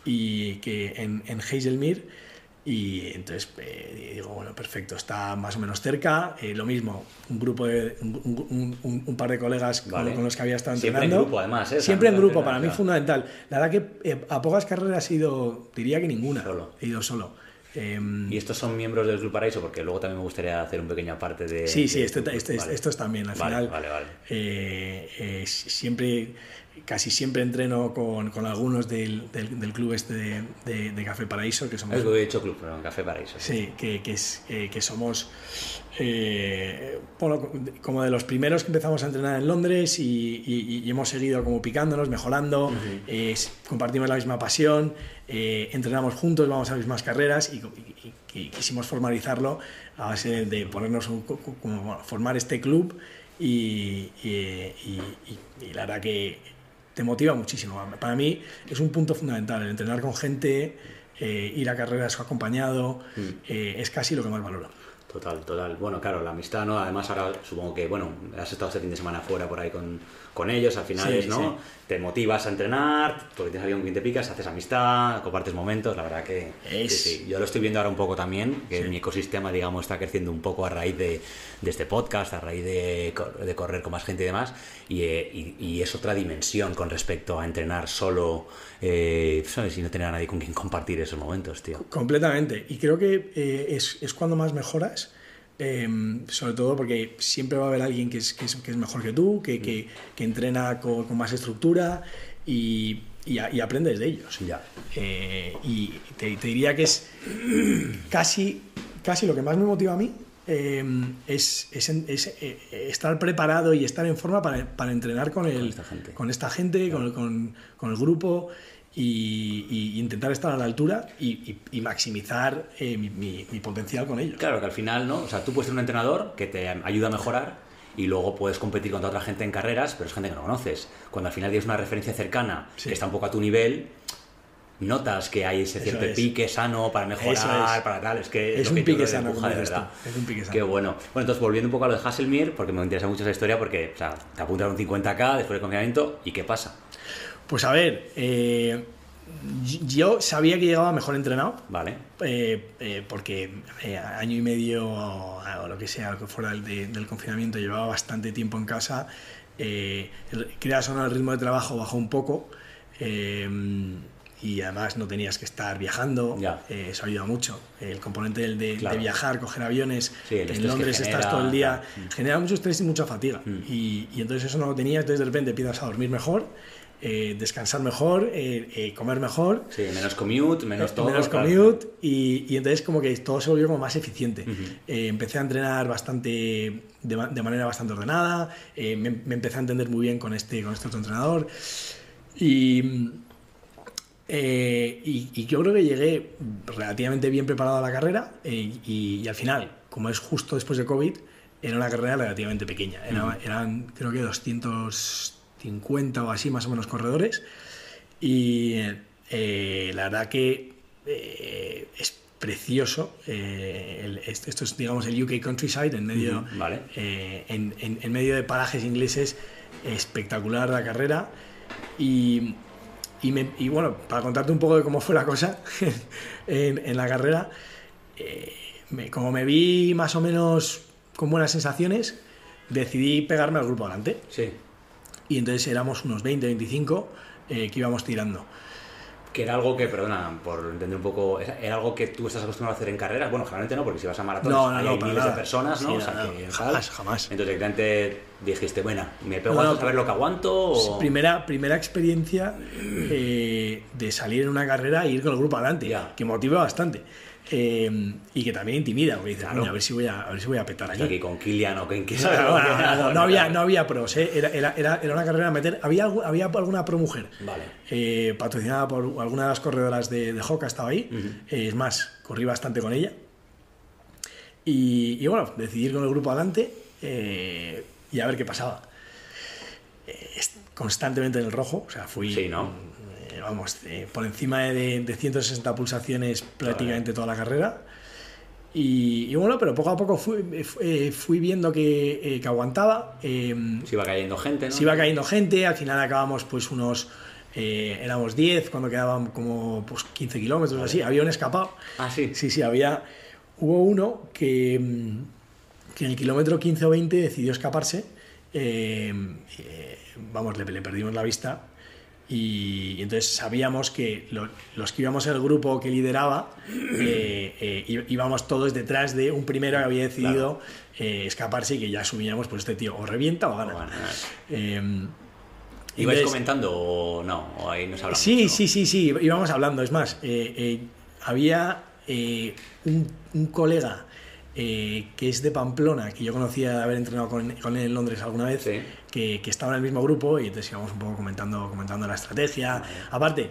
y que en, en Hazelmere. Y entonces eh, digo, bueno, perfecto, está más o menos cerca. eh, lo mismo, un grupo de, un, un- un- un par de colegas con- Vale. con, los que había estado Siempre en entrenando. grupo, además, ¿eh? Siempre en grupo, para mí claro. fundamental. La verdad que eh, a pocas carreras he ido, diría que ninguna. Solo. He ido solo. Em, Y estos son miembros del Club Paraíso, porque luego también me gustaría hacer un pequeño parte de. Sí, sí, de este, este- vale. estos también. Al Vale, final, vale, vale. eh, siempre, casi siempre entreno con, con algunos del, del, del club este de, de- de Café Paraíso, que somos Es que he hecho club, pero en Café Paraíso. Sí, que, que, es, eh, que somos eh, bueno, como de los primeros que empezamos a entrenar en Londres y, y- y hemos seguido como picándonos, mejorando, eh, compartimos la misma pasión, eh, entrenamos juntos, vamos a las mismas carreras y, quisimos formalizarlo a base de ponernos un- co- co- como, bueno, formar este club y, y- y- y- y la verdad que te motiva muchísimo. Para mí es un punto fundamental el entrenar con gente, eh, ir a carreras acompañado, eh, es casi lo que más valoro. Total, total. Bueno, claro, la amistad, ¿no? Además, ahora supongo que, bueno, has estado este fin de semana fuera por ahí con, con ellos, al final, Sí, es, ¿no? sí. Te motivas a entrenar, porque tienes alguien con quien te picas, haces amistad, compartes momentos, la verdad que. Es- sí, sí. Yo lo estoy viendo ahora un poco también, que mi ecosistema, digamos, está creciendo un poco a raíz de, de este podcast, a raíz de, cor- de correr con más gente y demás, y, eh, y- y es otra dimensión con respecto a entrenar solo, eh, ¿sabes? Y no tener a nadie con quien compartir esos momentos, tío. Completamente. Y creo que eh, es, es cuando más mejoras, eh, sobre todo porque siempre va a haber alguien que es, que es, que es mejor que tú, que, que, que entrena con, con más estructura y, y, a- y aprendes de ellos. Ya. Eh, y te, te diría que es casi, casi lo que más me motiva a mí. eh, es, es eh, estar preparado y estar en forma para, para entrenar con, el, esta gente. con esta gente, con, el- con- con el grupo y, y intentar estar a la altura y, y- y maximizar eh, mi, mi- mi potencial con ellos. Claro, que al final, ¿no? O sea, tú puedes ser un entrenador que te ayuda a mejorar y luego puedes competir contra otra gente en carreras, pero es gente que no conoces. Cuando al final tienes una referencia cercana Sí. que está un poco a tu nivel, notas que hay ese cierto es. pique sano para mejorar, es. para tal. Es que Es un que pique sano, empuja de verdad. Es un pique sano. Qué bueno. Bueno, entonces volviendo un poco a lo de Hasselmir, porque me interesa mucho esa historia, porque o sea, te apuntas a un 50k después del confinamiento, ¿y qué pasa? Pues a ver, eh, yo sabía que llegaba mejor entrenado. ¿Vale? eh, eh, porque eh, año y medio o, o lo que sea, fuera del, de- del confinamiento, llevaba bastante tiempo en casa. Eh, creas o no, el ritmo de trabajo bajó un poco. eh, y además no tenías que estar viajando, Ya. eh, eso ayuda mucho. El componente del de, Claro. de viajar, coger aviones, Sí, en Londres genera, estás todo el día, claro. Mm. genera mucho estrés y mucha fatiga. Mm. Y, y entonces eso no lo tenía, entonces de repente empiezas a dormir mejor, eh, descansar mejor, eh, eh, comer mejor. Sí, menos commute, menos todo. Menos claro. commute y, y entonces como que todo se volvió como más eficiente. Empecé a entrenar bastante de, ma- de manera bastante ordenada, me, me empecé a entender muy bien con este, con este otro entrenador y, eh, y, y yo creo que llegué relativamente bien preparado a la carrera eh, y, y al final, como es justo después de COVID, era una carrera relativamente pequeña. Era- Eran creo que 250 o así más o menos corredores y eh, la verdad que eh, es precioso. eh, el- esto es, digamos, el UK Countryside en medio, vale. eh, en, en- en medio de parajes ingleses. Espectacular la carrera. Y, y, me- y bueno, para contarte un poco de cómo fue la cosa en, en la carrera, me- como me vi más o menos con buenas sensaciones, decidí pegarme al grupo adelante Sí. Y entonces éramos unos 20, 25 eh, que íbamos tirando. Que era algo que, perdona, por entender un poco, era algo que tú estás acostumbrado a hacer en carreras. Bueno, generalmente no, porque si vas a maratones No, no, hay no, miles para de nada. personas, ¿no? Sí, o sea, que jamás, jamás. Entonces, directamente dijiste, bueno, ¿me pego a saber lo que aguanto? O... Primera, primera experiencia eh, de salir en una carrera e ir con el grupo adelante, Ya. que motiva bastante. Eh, y que también intimida, porque dices, Claro. "Coño, a ver si voy a, a ver si voy a petar O aquí. sea, aquí con Kilian o con No, había, no había pros, ¿eh? era, era, era, era una carrera a meter. Había, había alguna pro mujer, Vale. eh, patrocinada por alguna de las corredoras de, de Hoka, estaba ahí. Eh, es más, corrí bastante con ella. Y, y bueno, decidí ir con el grupo adelante eh, y a ver qué pasaba. Eh, constantemente en el rojo, o sea, fui. Sí, ¿no? Eh, vamos, eh, por encima de, de 160 pulsaciones prácticamente toda la carrera. Y, y bueno, pero poco a poco fui, eh, fui viendo que, eh, que aguantaba. eh, Se iba cayendo gente, ¿no? se iba cayendo gente, al final acabamos pues unos... eh, éramos 10 cuando quedaban como pues, 15 kilómetros así, había un escapado. Ah, sí. Sí, sí, había... Hubo uno que, mm, que en el kilómetro 15 o 20 decidió escaparse. eh, eh, vamos, le, le perdimos la vista. Y, entonces sabíamos que lo- los que íbamos en el grupo que lideraba eh, eh, íbamos todos detrás de un primero que había decidido eh, escaparse y que ya subíamos, pues este tío o revienta o gana. Eh, ¿Ibais entonces- comentando o no? ¿O ahí no se habla Sí, sí, sí, sí, íbamos hablando. Es más, había un, un colega que es de Pamplona, que yo conocía de haber entrenado con, con él en Londres alguna vez, Sí. Que, que estaba en el mismo grupo y entonces íbamos un poco comentando, comentando la estrategia. Aparte,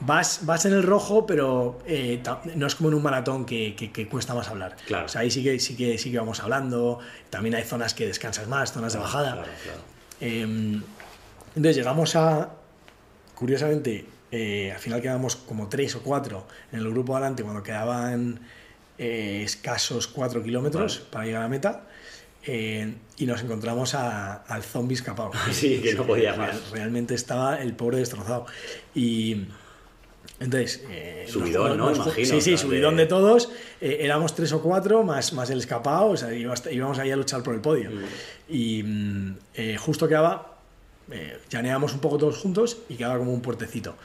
vas, vas en el rojo, pero eh, no es como en un maratón que, que- que cuesta más hablar. Claro. O sea, ahí sí que, sí, que, sí que vamos hablando. También hay zonas que descansas más, zonas de bajada. Claro, claro. Eh, entonces llegamos a, curiosamente, eh, al final quedamos como tres o cuatro en el grupo adelante cuando quedaban eh, escasos cuatro kilómetros Vale. para llegar a la meta. Eh, y nos encontramos a- al zombie escapado. Sí, que no podía más. Realmente estaba el pobre destrozado. Y entonces... eh, Subidón, ¿no? Imagino, Sí, sí, subidón de- de todos. Eh, éramos tres o cuatro, más, más el escapado, o sea, íbamos, ahí a luchar por el podio. Y mm, eh, justo quedaba, eh, llaneábamos un poco todos juntos y quedaba como un puertecito.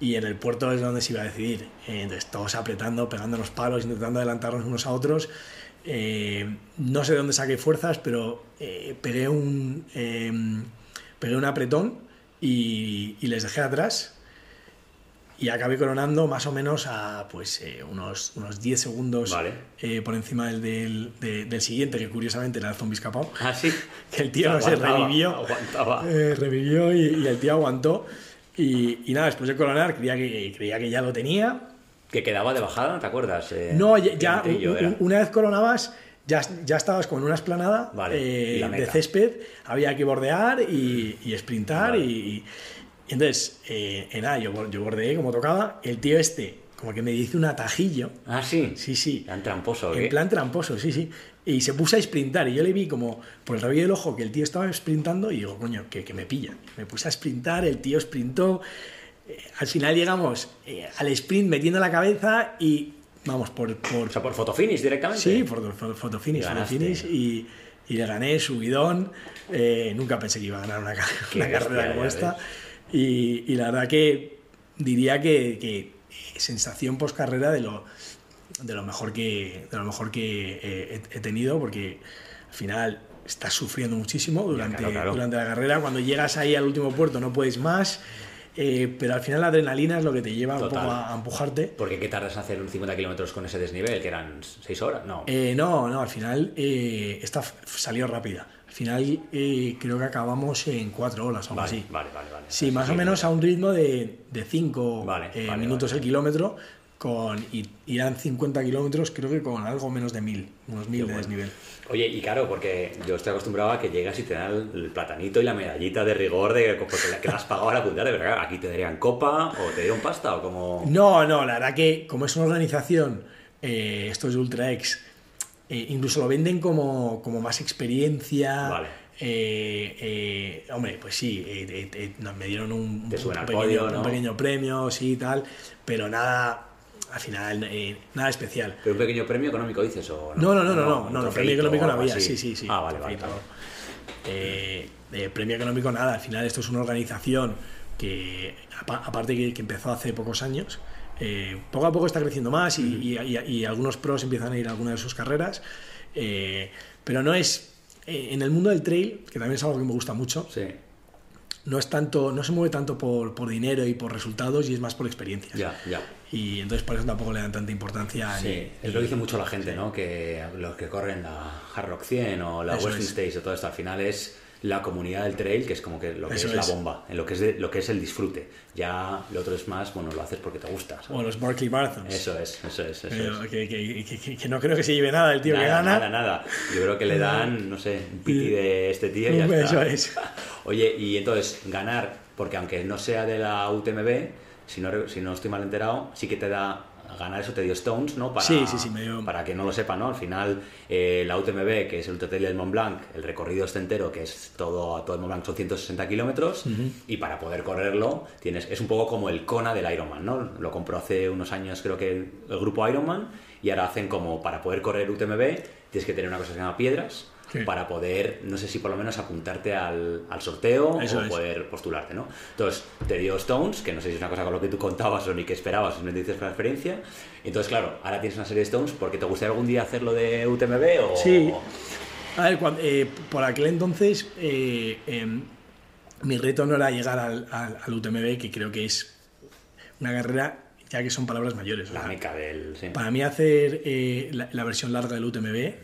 Y en el puerto es donde se iba a decidir. Eh, entonces todos apretando, pegándonos palos, intentando adelantarnos unos a otros. Eh, no sé de dónde saqué fuerzas, pero eh, pegué un eh, pegué un apretón y, y les dejé atrás y acabé coronando más o menos a pues eh, unos, unos 10 segundos Vale. eh, por encima del, del, de- del siguiente, que curiosamente era el zombie escapado. Ah, sí. Que el tío no se revivió. aguantaba. eh, revivió y, y el tío aguantó. Y, y nada, después de coronar, creía que, creía que ya lo tenía. Que quedaba de bajada, ¿te acuerdas? Eh, No, ya, un- una vez coronabas, ya, ya estabas con una esplanada Vale, eh, de césped, había que bordear y, y sprintar. Vale. Y, y entonces, eh, eh, nada, yo, bor- yo bordeé como tocaba. El tío este, como que me dice un atajillo. Ah, sí. Sí, sí. Tan tramposo, ¿o En qué? plan tramposo, sí, sí. Y se puso a sprintar y yo le vi como por el rabillo del ojo que el tío estaba sprintando y digo, coño, que, que me pilla. Me puse a sprintar, el tío sprintó. Eh, al final llegamos eh, al sprint metiendo la cabeza y vamos, por... por O sea, por fotofinish directamente. sí, por, por fotofinish, fotofinish y, y le gané subidón. Eh, nunca pensé que iba a ganar una, carrera como esta. Y, y la verdad que diría que, que, sensación post carrera de lo, de lo mejor que, de lo mejor que he, he tenido, porque al final estás sufriendo muchísimo durante, claro, claro. durante la carrera. Cuando llegas ahí al último puerto no puedes más. Eh, pero al final la adrenalina es lo que te lleva un poco a, a empujarte. Porque ¿qué tardas en hacer un 50 kilómetros con ese desnivel? Que eran 6 horas, no. Eh, no, no, al final eh, esta salió rápida. Al final creo que acabamos en cuatro horas o algo vale, así. vale, vale, vale. Sí, más o menos a un ritmo de 5 Vale, vale, minutos el kilómetro con, y irán 50 kilómetros creo que con algo menos de 1000, unos 1000 de bueno. desnivel. Oye, y claro, porque yo estoy acostumbrado a que llegas y te dan el, platanito y la medallita de rigor de que la has pagado a la puntada, pero claro, aquí te darían copa o te dieron pasta o como... No, no, la verdad que como es una organización, eh, esto es de UltraX, eh, incluso lo venden como, como más experiencia. Vale. Eh, eh, hombre, pues sí, eh, eh, eh, me dieron un, un pequeño, podio, un ¿no? pequeño premio, sí, tal, pero nada, al final, eh, nada especial. ¿Pero un pequeño premio económico dices o No, no, no, no, no, no, no, premio económico no había, sí, sí, sí. Ah, vale, vale. vale. Eh, eh, premio económico nada, al final esto es una organización que, apa- aparte que, que empezó hace pocos años, poco a poco está creciendo más y, y- y- y algunos pros empiezan a ir a alguna de sus carreras, eh, pero no es, en el mundo del trail, que también es algo que me gusta mucho, Sí, no es tanto, no se mueve tanto por, por dinero y por resultados y es más por experiencias. ya, ya. Y entonces por eso tampoco le dan tanta importancia. Sí, es lo que dice mucho la gente, ¿no? Que los que corren la Hard Rock 100 o la Western es. States o todo esto, al final es la comunidad del trail, que es como que lo que Eso es, la es. bomba, en lo que es, de- lo que es el disfrute. Ya lo otro es más, bueno, lo haces porque te gusta. ¿sabes? O los Barclay Marathons. Eso es, eso es, eso Pero es. que, que- que- que- que no creo que se lleve nada el tío nada, que gana. nada, nada. Yo creo que le dan, no sé, un piti de este tío y ya Eso está. es. Oye, y entonces, ganar, porque aunque no sea de la UTMB, si no, si no estoy mal enterado, sí que te da, ganar eso te dio Stones, ¿no? Para, Sí, sí, sí, dio- Para que no lo sepa, ¿no? Al final, eh, la UTMB, que es el Ultra Trail del Mont Blanc, el recorrido este entero, que es todo, todo el Mont Blanc, son 160 kilómetros, y para poder correrlo, tienes, es un poco como el Kona del Ironman, ¿no? Lo compró hace unos años, creo que el, el grupo Ironman, y ahora hacen como, para poder correr UTMB, tienes que tener una cosa que se llama piedras, Sí. para poder, no sé si por lo menos apuntarte al, al sorteo Eso o es. poder postularte, ¿no? Entonces, te dio Stones, que no sé si es una cosa con lo que tú contabas o ni que esperabas, simplemente dices por experiencia. Entonces, claro, ahora tienes una serie de Stones, porque te gustaría algún día hacerlo de UTMB o... Sí. A ver, eh, por aquel entonces eh, em, mi reto no era llegar al, al- al UTMB, que creo que es una carrera ya que son palabras mayores. La meca del... Sí. Para mí hacer eh, la, la versión larga del UTMB,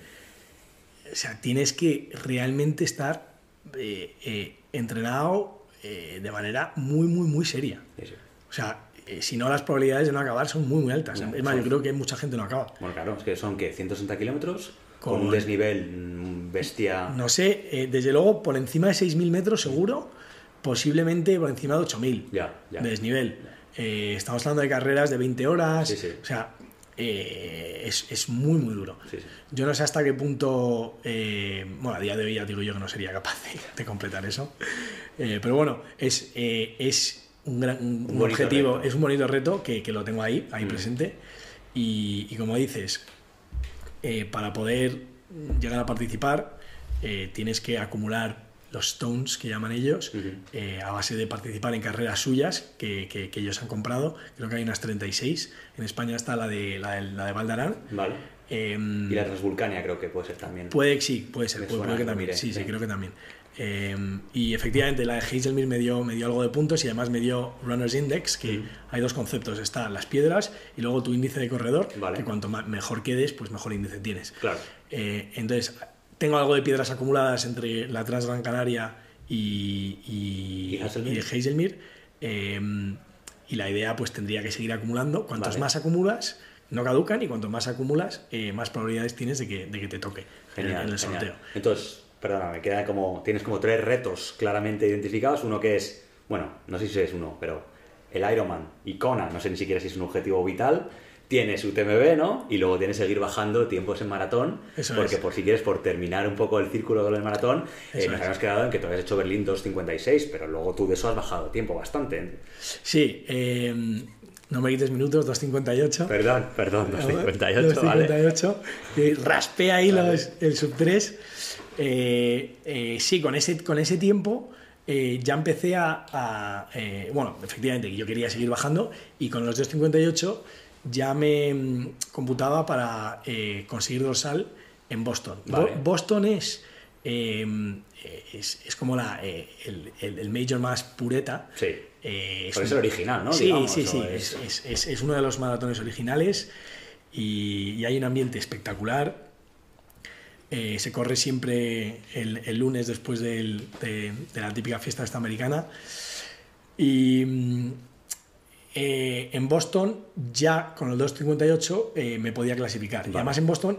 o sea, tienes que realmente estar eh, eh, entrenado eh, de manera muy, muy, muy seria. Sí, sí. O sea, si no, las probabilidades de no acabar son muy, muy altas. No, es más, son- yo creo que mucha gente no acaba. Bueno, claro, es que son, que 160 kilómetros con, Con- un desnivel mm, bestia... No sé, desde luego por encima de 6.000 metros seguro, posiblemente por encima de 8.000 Ya, ya. de desnivel. Estamos hablando de carreras de 20 horas, Sí, sí. o sea, eh, es, es muy, muy duro. Sí, sí. Yo no sé hasta qué punto, eh, bueno, a día de hoy ya digo yo que no sería capaz de, de completar eso, Eh, pero bueno, es, es un, gran, un- un bonito objetivo, reto. es un bonito reto que, que lo tengo ahí, ahí Mm. presente, y, y como dices, para poder llegar a participar tienes que acumular los stones que llaman ellos eh, a base de participar en carreras suyas que, que- que ellos han comprado. Creo que hay unas 36. En España está la de, la de, la de Valdarán. Vale. Em, Y la Transvulcania creo que puede ser también. Puede, sí, puede ser, puede, puede que también. sí, sí, sí. creo que también. Eh, y efectivamente, la de Hazelmere me dio, me dio algo de puntos y además me dio Runner's Index, que Mm. hay dos conceptos: está las piedras y luego tu índice de corredor, Vale. que cuanto mejor quedes, pues mejor índice tienes. Claro. Eh, entonces, tengo algo de piedras acumuladas entre la Transgran Canaria y, y, ¿Y Hazelmere? y Hazelmere, eh, y la idea pues tendría que seguir acumulando. Cuantos Vale. más acumulas, no caducan y cuanto más acumulas, eh, más probabilidades tienes de que, de que te toque en el- Genial, en el genial. sorteo. Entonces, perdona, me queda como. Tienes como tres retos claramente identificados. Uno que es, bueno, no sé si es uno, pero el Ironman y Kona, no sé ni siquiera si es un objetivo vital. Tienes UTMB, ¿no? Y luego tienes que seguir bajando tiempos en maratón. Eso porque es. por si quieres, por terminar un poco el círculo del maratón, eh, nos habíamos quedado en que tú habías hecho Berlín 2.56, pero luego tú de eso has bajado tiempo bastante. Sí, eh, no me quites minutos, 2.58. Perdón, perdón, 2.58, vale. 2.58. Eh, raspé ahí Vale. los- el sub 3. Eh, eh, sí, con ese, con ese tiempo eh, ya empecé a. a, eh, bueno, efectivamente, yo quería seguir bajando y con los 2.58 ya me mm, computaba para eh, conseguir dorsal en Boston. Bo-. Boston es eh, es, es, como la, eh, el, el, major más pureta. Sí. Es, el original, ¿no? Sí, sí, sí. Es... Es, uno de los maratones originales y, y hay un ambiente espectacular. Se corre siempre el, el lunes después del, de, de, la típica fiesta esta americana. Y mm, eh, en Boston ya con el 2.58 eh, me podía clasificar. Vale. Y además en Boston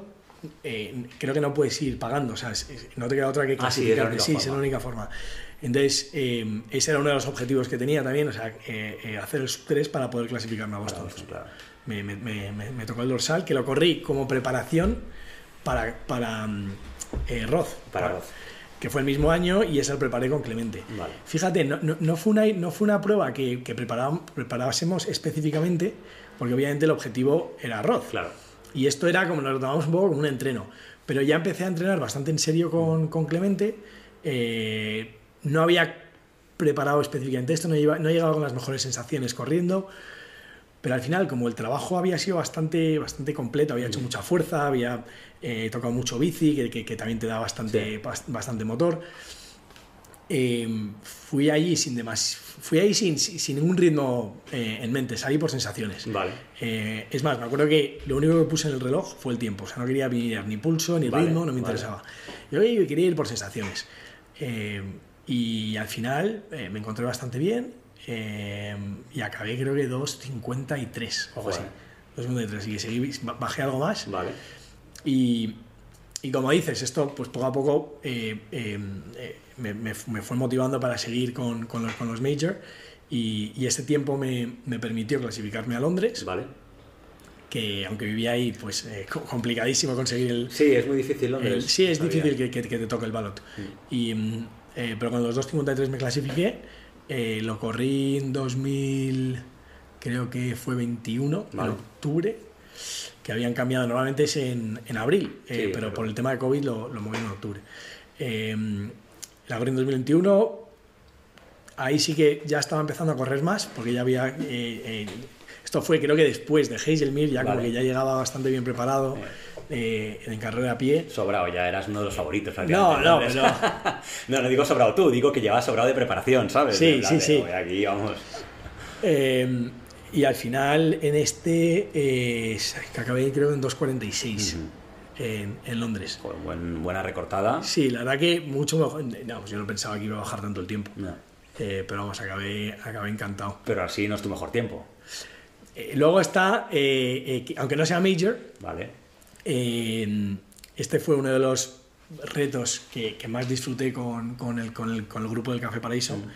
eh, creo que no puedes ir pagando, o sea, es, es, no te queda otra que clasificar. Ah, sí, es, sí, es la única forma. Entonces, eh, ese era uno de los objetivos que tenía también, o sea, hacer el sub 3 para poder clasificarme a Boston. Claro, claro. Me, me, me, me, tocó el dorsal, que lo corrí como preparación para, para Roth. Para, para Roth que fue el mismo año y esa lo preparé con Clemente. Vale. Fíjate, no, no, no, fue una, no fue una prueba que, que preparásemos específicamente, porque obviamente el objetivo era arroz. Claro. Y esto era como lo tomamos un poco como un entreno. Pero ya empecé a entrenar bastante en serio con, con Clemente. Eh, no había preparado específicamente esto, no, iba, no llegaba con las mejores sensaciones corriendo. Pero al final, como el trabajo había sido bastante, bastante completo, había hecho mucha fuerza, había eh, tocado mucho bici, que, que, que, también te da bastante, sí. bastante motor. Eh, fui allí sin demás, fui ahí sin, sin ningún ritmo eh, en mente, salí por sensaciones. Vale. Eh, es más, me acuerdo que lo único que puse en el reloj fue el tiempo, o sea, no quería mirar ni pulso ni vale, ritmo, no me vale. interesaba. Yo, quería ir por sensaciones. Eh, y al final me encontré bastante bien y acabé creo que 2.53 o algo así. 2.53 y seguí, bajé algo más. Vale. Y, y como dices, esto pues poco a poco eh, eh, me, me, me, fue motivando para seguir con, con, los, con los major y, y este tiempo me, me, permitió clasificarme a Londres. Vale. Que aunque vivía ahí, pues eh, complicadísimo conseguir el... Sí, es muy difícil Londres. El, sí, es difícil que, que, que, te toque el ballot. Mm. Y, eh, pero con los 2.53 me clasifiqué, eh, lo corrí en 2000, creo que fue 21, vale. en octubre que habían cambiado, normalmente es en, en abril, eh, sí, pero, por el tema de COVID lo, lo movieron en octubre. Eh, la corrí en 2021, ahí sí que ya estaba empezando a correr más, porque ya había... Eh, esto fue creo que después de Hazelmere, ya vale. como que ya llegaba bastante bien preparado. Eh, en carrera a pie. Sobrado, ya eras uno de los favoritos. No, no, no. no, no digo sobrado tú, digo que llevas sobrado de preparación, ¿sabes? Sí, sí, de, sí. Aquí vamos. Eh, y al final en este eh, que acabé creo en 2.46 uh -huh. en, en, Londres. Buen, buena recortada. Sí, la verdad que mucho mejor. No, pues yo no pensaba que iba a bajar tanto el tiempo. No. Eh, pero vamos, acabé, acabé encantado. Pero así no es tu mejor tiempo. Eh, luego está, que, aunque no sea major, vale. Este fue uno de los retos que, que más disfruté con, con, el, con, el, con, el, grupo del Café Paraíso. -huh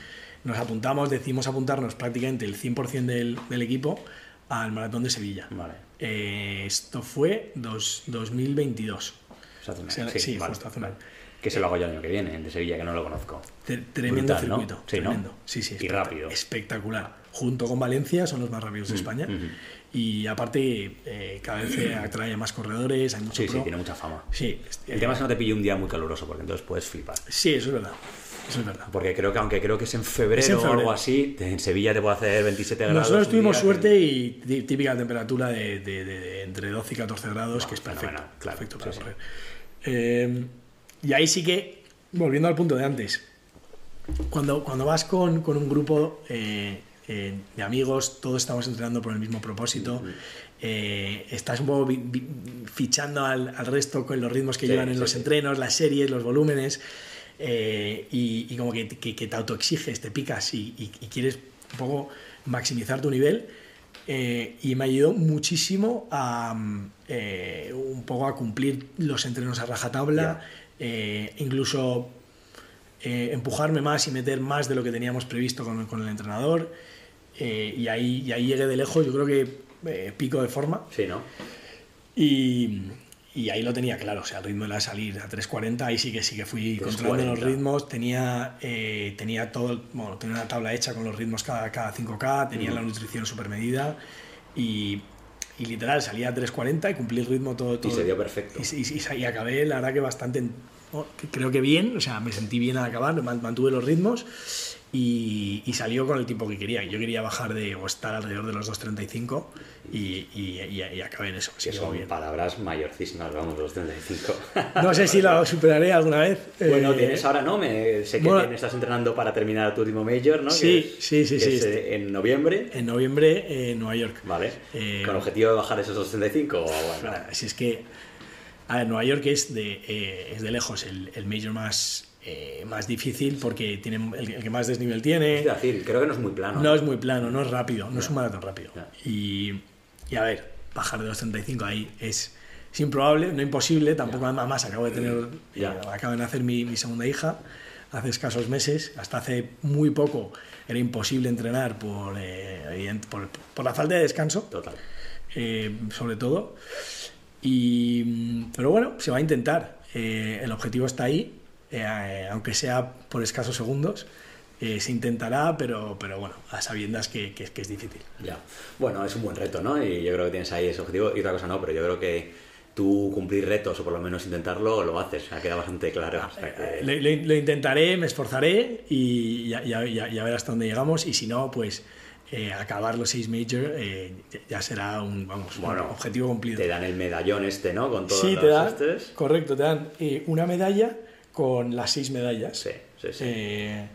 nos apuntamos, decidimos apuntarnos prácticamente el 100% del, del, equipo al Maratón de Sevilla. Vale. Eh, esto fue dos, 2022. O sea, o sea, sí, sí vale, justo hace un año. Que se lo hago yo el año que viene, el de Sevilla, que no lo conozco. Tremendo Brutal, circuito. ¿no? Sí, tremendo. ¿no? Sí, sí, y rápido. Espectacular. Junto con Valencia son los más rápidos de España. Mm -hmm. Y aparte, eh, cada vez se atrae a más corredores, hay mucho Sí, pro. sí, tiene mucha fama. Sí. El eh, tema es que no te pille un día muy caluroso, porque entonces puedes flipar. Sí, eso es verdad. Eso es verdad. Porque creo que, aunque creo que es en febrero, es en febrero. o algo así, en Sevilla te puede hacer 27 grados. Nosotros tuvimos suerte que... y típica temperatura de, de, de, de, entre 12 y 14 grados, que es perfecto. Claro, perfecto para sí, correr. Sí. Eh, y ahí sí que, volviendo al punto de antes, cuando, cuando vas con, con un grupo eh, eh, de amigos, todos estamos entrenando por el mismo propósito. Eh, estás un poco fichando al, al, resto con los ritmos que sí, llevan en sí, los sí. entrenos, las series, los volúmenes, eh, y, y, como que, que, que, te autoexiges, te picas y, y, y, quieres un poco maximizar tu nivel. Y me ayudó muchísimo a un poco a cumplir los entrenos a rajatabla, yeah. incluso empujarme más y meter más de lo que teníamos previsto con, con el entrenador. Y, ahí, y ahí llegué de lejos, yo creo que eh, pico de forma. Sí, ¿no? Y, y, ahí lo tenía claro, o sea, el ritmo era salir a 3.40, ahí sí que sí que fui controlando los ritmos, tenía, eh, tenía todo, bueno, tenía una tabla hecha con los ritmos cada, cada 5K, tenía uh -huh. la nutrición super medida y, y, literal salía a 3.40 y cumplí el ritmo todo, todo. Y se dio perfecto. Y, y, y acabé, la verdad que bastante, oh, creo que bien, o sea, me sentí bien al acabar, mantuve los ritmos y, y salió con el tiempo que quería. Yo quería bajar de o estar alrededor de los 2.35 y, y, y, y acabé en eso. Que son bien. palabras mayorcísimas, vamos, los 35. No sé si lo superaré alguna vez. Bueno, Eh, tienes ahora, ¿no? Me, sé que bueno. tienes- estás entrenando para terminar tu último Major, ¿no? Sí, es- sí, sí, sí, es, eh, en noviembre, En noviembre eh, en Nueva York. ¿vale? Eh, ¿Con objetivo de bajar esos 235 o bueno? Si es que, a ver, Nueva York es de, es de lejos el, el major más, eh, más difícil porque tiene el, el que más desnivel tiene. Es decir, creo que no es muy plano. No es muy plano, no es rápido, no es un maratón rápido. Y, y a ver, bajar de los 35 ahí es, es improbable, no imposible, tampoco además acabo de tener, eh, acabo de nacer mi, mi segunda hija hace escasos meses, hasta hace muy poco era imposible entrenar por, eh, por, por la falta de descanso, Total. eh, sobre todo. Y, pero bueno, se va a intentar. Eh, el objetivo está ahí, eh, aunque sea por escasos segundos. eh, se intentará, pero, pero bueno, a sabiendas que, que- que es difícil. Ya. Bueno, es un buen reto, ¿no? Y yo creo que tienes ahí ese objetivo. Y otra cosa no, pero yo creo que tú cumplir retos o por lo menos intentarlo, lo haces. Ha quedado bastante claro. O sea que- Lo, lo- lo intentaré, me esforzaré y ya, ya, ya- ya ver hasta dónde llegamos. Y si no, pues eh, acabar los seis major eh, ya- será un, vamos, un Bueno, objetivo cumplido. Te dan el medallón este, ¿no? Con todos Sí, los te dan, correcto, te dan eh, una medalla con las seis medallas. Sí, sí, sí. Eh,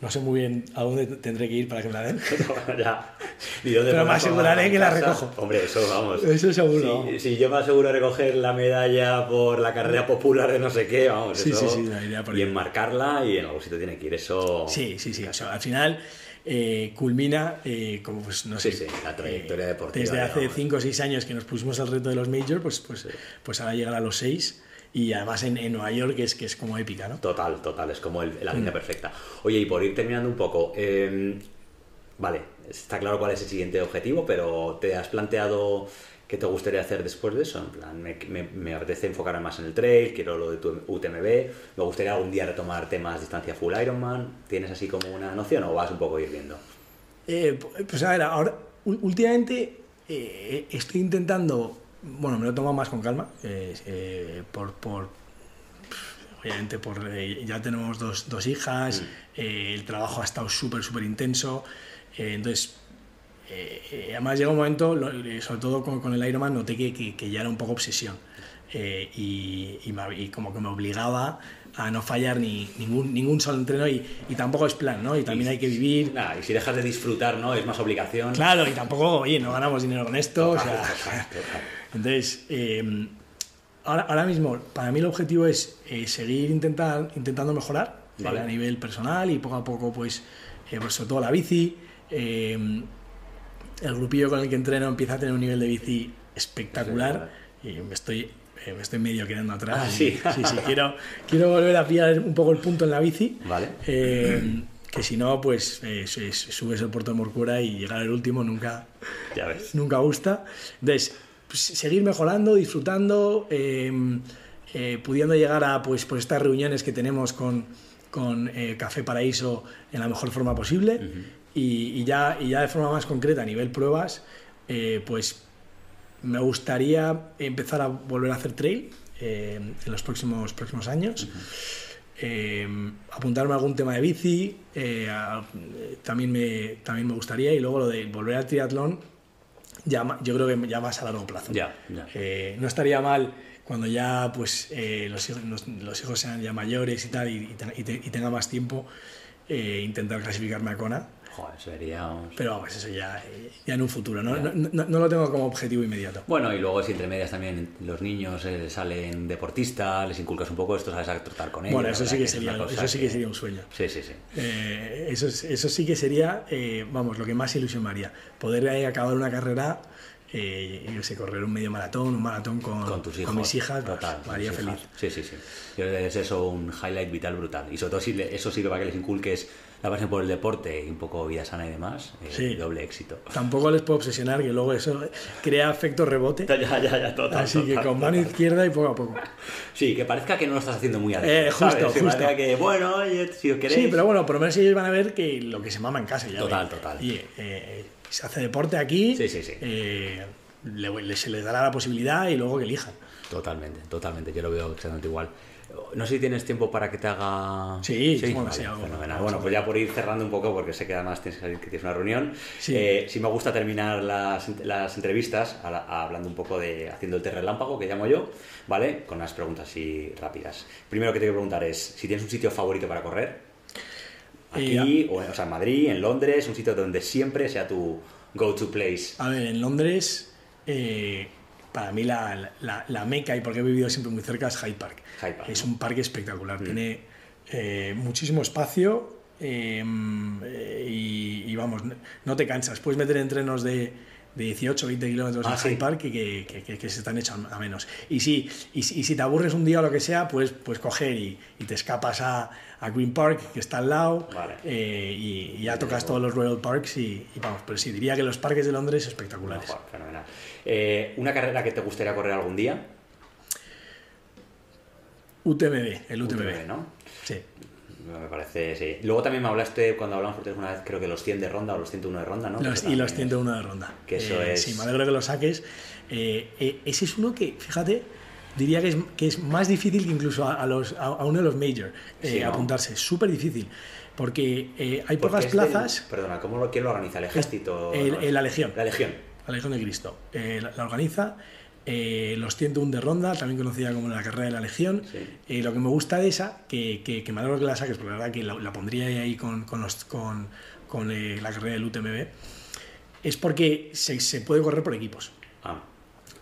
no sé muy bien a dónde tendré que ir para que me la den. ya. ¿Y dónde Pero me aseguraré que la recojo. Hombre, eso vamos. Eso seguro. Si, si yo me aseguro recoger la medalla por la carrera popular de no sé qué, vamos, Sí, eso. sí, sí, la idea por y enmarcarla y en algún sitio tiene que ir. Eso. Sí, sí, sí. O sea, al final eh, culmina eh, como, pues, no Sí, sé. sí, la trayectoria deportiva, Desde hace digamos. 5 o 6 años que nos pusimos el reto de los majors, pues, pues, pues ahora llegar a los 6 y además en, en Nueva York, que es, que es como épica, ¿no? Total, total, es como el- la Mm. línea perfecta. Oye, y por ir terminando un poco, eh, vale, está claro cuál es el siguiente objetivo, pero ¿te has planteado qué te gustaría hacer después de eso? En plan, me, me- me apetece enfocarme más en el trail, quiero lo de tu UTMB, me gustaría algún día retomar temas distancia full Ironman, ¿tienes así como una noción o vas un poco a ir viendo? Eh, pues a ver, ahora, últimamente eh, estoy intentando, bueno, me lo tomo más con calma, eh, eh, por, por, obviamente, por, eh, ya tenemos dos, dos hijas, eh, el trabajo ha estado súper, súper intenso, entonces, además llega un momento, sobre todo con, con el Ironman, noté que, que- que ya era un poco obsesión. Eh, y, y me- y como que me obligaba a no fallar ni ningún, ningún solo entreno y, y tampoco es plan, ¿no? Y también hay que vivir, Nada, y si dejas de disfrutar, ¿no? Es más obligación. Claro, y tampoco, oye, no ganamos dinero con esto. o sea, Total, total. entonces, eh, ahora, ahora mismo, para mí el objetivo es eh, seguir intentar, intentando mejorar Vale. eh, a nivel personal y poco a poco, pues, eh, pues sobre todo la bici. eh, el grupillo con el que entreno empieza a tener un nivel de bici espectacular y me estoy, me estoy medio quedando atrás. Ah, y- sí. sí, sí, quiero, quiero volver a pillar un poco el punto en la bici. Vale. Eh, que si no, pues eh, es- es- subes el puerto de Morcura y llegar al último nunca, Ya ves. nunca gusta. Entonces, pues, seguir mejorando, disfrutando, eh, eh, pudiendo llegar a pues, pues estas reuniones que tenemos con, con eh, Café Paraíso en la mejor forma posible y, y ya, y ya de forma más concreta a nivel pruebas, eh, pues me gustaría empezar a volver a hacer trail eh, en los próximos, próximos años. Eh, apuntarme a algún tema de bici eh, a- también, me, también me gustaría. Y luego lo de volver al triatlón ya, yo creo que ya más a largo plazo. No estaría mal cuando ya pues eh, los, hijos, los, los hijos sean ya mayores y tal y, y te- y te- y tenga más tiempo intentar clasificarme a Kona Joder, sería... vamos. pero vamos eso ya, ya en un futuro ¿no? No, no- no lo tengo como objetivo inmediato Bueno, y luego si entre medias también los niños eh, salen deportistas, les inculcas un poco esto, sabes a tratar con ellos. bueno eso sí que es una sería cosa eso sí que sería un sueño Sí, sí, sí. Eh, eso, es- eso sí que sería, eh, vamos, lo que más haría. Poder eh, acabar una carrera, eh, yo sé, correr un medio maratón, un maratón con, Con tus hijos. mis hijas, pues, total. haría tus feliz. Sí, sí, sí. Yo creo que es eso un highlight vital brutal. Y sobre todo si le- eso sirve para que les inculques la pasión por el deporte y un poco vida sana y demás, eh, Sí. doble éxito. Tampoco les puedo obsesionar, que luego eso crea efecto rebote. Ya, ya, ya, total. Así que con mano izquierda y poco a poco. Sí, que parezca que no lo estás haciendo muy adentro. Eh, justo, ¿sabes? Justo. que, bueno, si os queréis... Sí, pero bueno, por lo menos ellos van a ver que lo que se mama en casa. Ya Total, ven. total. Y eh, se hace deporte aquí, Sí, sí, sí. eh, le- le- se les dará la posibilidad y luego que elijan. Totalmente, totalmente. Yo lo veo exactamente igual. No sé si tienes tiempo para que te haga. Sí, sí, bueno, sí fenomenal. Bueno, pues ya por ir cerrando un poco, porque sé que además tienes que, tienes una reunión. Sí. Eh, sí me gusta terminar las, las entrevistas a la- hablando un poco de haciendo el té relámpago, que llamo yo, ¿vale? Con unas preguntas así rápidas. Primero que te quiero preguntar es si tienes un sitio favorito para correr. Aquí, o, o sea, en Madrid, en Londres, un sitio donde siempre sea tu go-to place. A ver, en Londres, eh, para mí la, la, la meca, y porque he vivido siempre muy cerca, es Hyde Park. Hyde Park, es ¿no? un parque espectacular, Mm. tiene eh, muchísimo espacio eh, eh, y, y vamos, no te cansas. Puedes meter entrenos de, de 18 20 kilómetros Ah, en sí. Park que, que, que- que se están hechos a menos. Y, sí, y, si- y si te aburres un día o lo que sea, pues, pues coger y, y te escapas a, a Green Park, que está al lado, Vale. eh, y, ya tocas todos los Royal Parks y, vamos, pero sí, diría que los parques de Londres espectaculares. Fenomenal. Eh, ¿Una carrera que te gustaría correr algún día? UTMB, el UTMB. ¿no? Me parece, sí. Luego también me hablaste cuando hablamos por teléfono una vez, creo que los 100 de ronda o los 101 de ronda, ¿no? Los- y los también- 101 de ronda. Que eso Eh, es- Sí, me alegro que lo saques. Eh, eh, ese es uno que, fíjate, diría que es, que es más difícil que incluso a, a los, a, a uno de los major eh, Sí, ¿no? apuntarse. Súper difícil. Porque eh, hay Porque pocas es del- plazas. perdona, ¿cómo lo, quién lo organiza? ¿El ejército? el- No, el- la Legión. La Legión. La Legión de Cristo. Eh, la, la organiza. Eh, los 101 de ronda, también conocida como la carrera de la Legión. Sí. Eh, lo que me gusta de esa, que, que, que me alegro que la saques, porque la verdad que la, la pondría ahí con, con, los- con, con, eh, la carrera del UTMB, es porque se, se puede correr por equipos. Ah,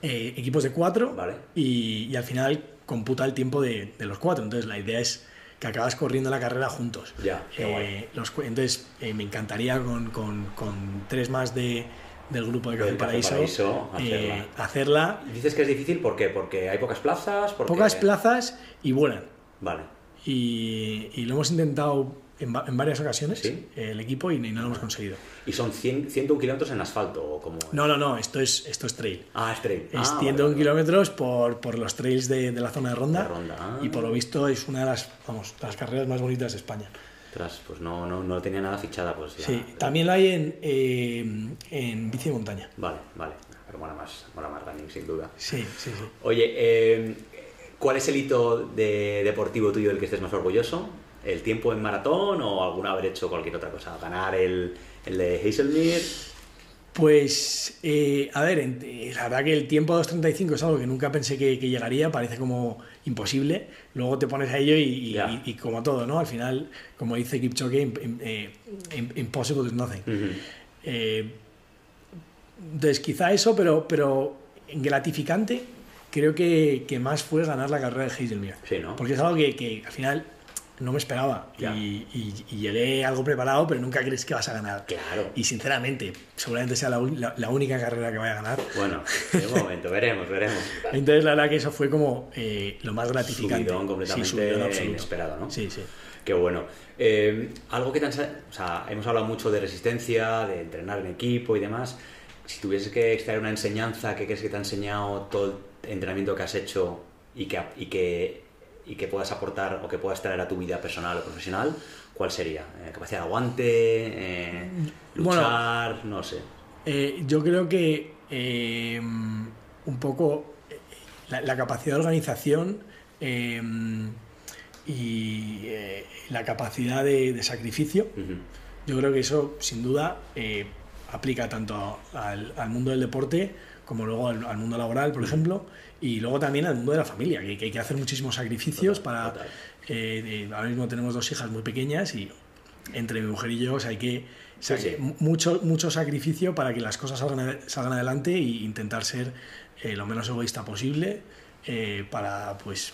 Eh, equipos de cuatro Vale. y, y al final computa el tiempo de, de los cuatro. Entonces la idea es que acabas corriendo la carrera juntos. Ya, qué Eh, guay. los cu- entonces eh, me encantaría con- con tres más de, del grupo de Café Del Café Paraíso, Paraíso, eh, hacerla. hacerla. Dices que es difícil, ¿por qué? Porque hay pocas plazas, porque... Pocas plazas y vuelan. Vale. Y, y lo hemos intentado en, va- en varias ocasiones, ¿Sí? el equipo, y, no lo hemos conseguido. ¿Y son 100, 101 kilómetros en asfalto o como...? No, no, no, esto es, esto es trail. Ah, es trail. Es ah, 101 vale, vale. kilómetros por, por los trails de, de la zona de ronda. De Ronda, ah. Y por lo visto es una de las, vamos, de las carreras más bonitas de España. Pues no, no, no tenía nada fichada, pues Sí, también la hay en, eh, en bici de montaña. Vale, vale. Pero mola más, mola más running, sin duda. Sí, sí, sí. Oye, eh, ¿cuál es el hito de- deportivo tuyo del que estés más orgulloso? ¿El tiempo en maratón o alguna haber hecho cualquier otra cosa? ¿Ganar el, el de Hazelmere? Pues, eh, a ver, eh, la verdad que el tiempo 2.35 es algo que nunca pensé que, que llegaría, parece como imposible. Luego te pones a ello y, y- Ya. y- y como todo, ¿no? Al final, como dice Kipchoge, im- im- eh, im- impossible is nothing. Eh, entonces, quizá eso, pero, pero gratificante, creo que, que más fue ganar la carrera de Hazelmere. Sí, ¿no? Porque es algo que, que al final no me esperaba. Y, y- y llegué algo preparado, pero nunca crees que vas a ganar. Claro. Y sinceramente, seguramente sea la, la- la única carrera que vaya a ganar. Bueno, de momento, veremos, veremos. Entonces, la verdad que eso fue como eh, lo más gratificante. Subidón completamente Sí, subidón absoluto. inesperado, ¿no? Sí, sí. Qué bueno. Eh, algo que ensa- O sea, hemos hablado mucho de resistencia, de entrenar en equipo y demás. Si tuvieses que extraer una enseñanza que crees que te ha enseñado todo el entrenamiento que has hecho y que, y que, y que puedas aportar o que puedas traer a tu vida personal o profesional, ¿cuál sería? Eh, ¿Capacidad de aguante? Eh, Bueno. ¿Luchar? no sé. Eh, yo creo que un poco la, la capacidad de organización y la capacidad de, de sacrificio, yo creo que eso sin duda aplica tanto al, al mundo del deporte como luego al, al mundo laboral, por ejemplo, y luego también al mundo de la familia, que, que hay que hacer muchísimos sacrificios Total, para... total. eh, ahora mismo tenemos dos hijas muy pequeñas y entre mi mujer y yo o sea, hay que... o sea, Sí, sí. que mu- Mucho, mucho sacrificio para que las cosas salgan, salgan adelante e intentar ser eh, lo menos egoísta posible eh, para, pues,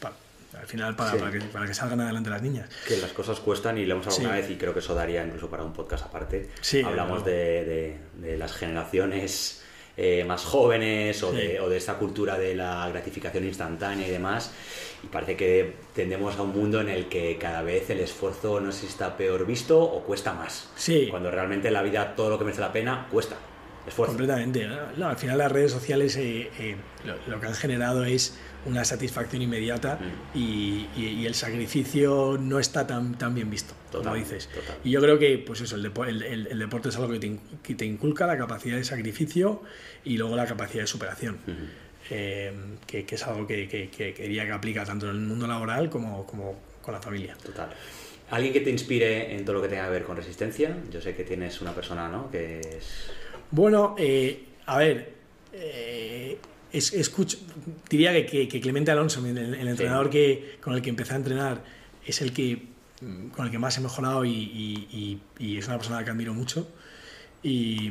pues, al final, para, Sí. para que, para que salgan adelante las niñas. Que las cosas cuestan y lo hemos hablado Sí. una vez y creo que eso daría incluso para un podcast aparte. Hablamos de- de las generaciones eh, más jóvenes o, Sí. de, o de esta cultura de la gratificación instantánea y demás. Y parece que tendemos a un mundo en el que cada vez el esfuerzo no sé si está peor visto o cuesta más. Sí. Cuando realmente en la vida todo lo que merece la pena cuesta. Esfuerzo. Completamente. No, al final las redes sociales eh, eh, lo, lo que han generado es una satisfacción inmediata Mm. y, y- y el sacrificio no está tan, tan bien visto, como Total, dices. total. Y yo creo que pues eso, el, depo- el- el- el deporte es algo que te, que te inculca la capacidad de sacrificio y luego la capacidad de superación. Eh, que, que, es algo que, que, que quería que aplica tanto en el mundo laboral como, como con la familia. Total. ¿Alguien que te inspire en todo lo que tenga que ver con resistencia? Yo sé que tienes una persona, ¿no? Que es... Bueno, eh, a ver, eh, es, escucho, diría que, que, Clemente Alonso, el, el entrenador sí. que, con el que empecé a entrenar, es el que con el que más he mejorado y, y, y, y es una persona que admiro mucho. Y,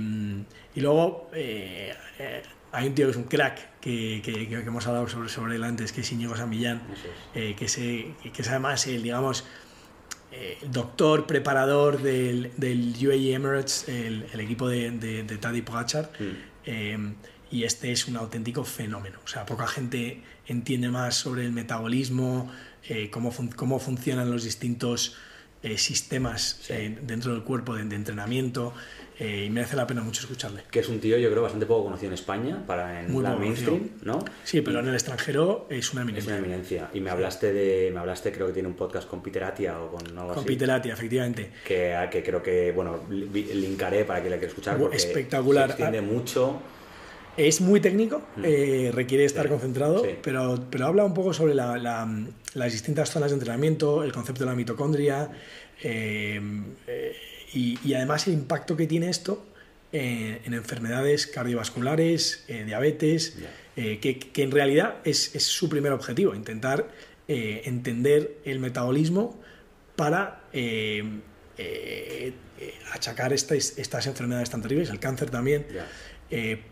y luego eh, eh, hay un tío que es un crack, que, que, que hemos hablado sobre, sobre él antes, que es Íñigo San Millán, es. eh, que, se, que es además el, digamos, eh, doctor, preparador del, del UAE Emirates, el, el equipo de, de, de Tadej Pogacar. Mm. Y este es un auténtico fenómeno. O sea, poca gente entiende más sobre el metabolismo, eh, cómo, fun cómo, funcionan los distintos eh, sistemas sí. eh, dentro del cuerpo de, de entrenamiento. Eh, y merece la pena mucho escucharle. Que es un tío, yo creo, bastante poco conocido en España, para en Muy la mainstream, ¿no? Sí, pero en el extranjero es una eminencia. Es una eminencia. Y me hablaste de, me hablaste, creo que tiene un podcast con Peter Atia o con algo con así. Peter Atia, efectivamente. Que, que creo que, bueno, linkaré para que la quiera escuchar. Porque Espectacular. Se extiende mucho. Es muy técnico, mm. eh, requiere estar sí, concentrado, sí. Pero, pero habla un poco sobre la, la, las distintas zonas de entrenamiento, el concepto de la mitocondria eh, eh, y, y, además el impacto que tiene esto en, en enfermedades cardiovasculares, eh, diabetes, yeah. que, que, en realidad es, es, su primer objetivo, intentar eh, entender el metabolismo para eh, achacar estas, estas enfermedades tan terribles, el cáncer también. Yeah.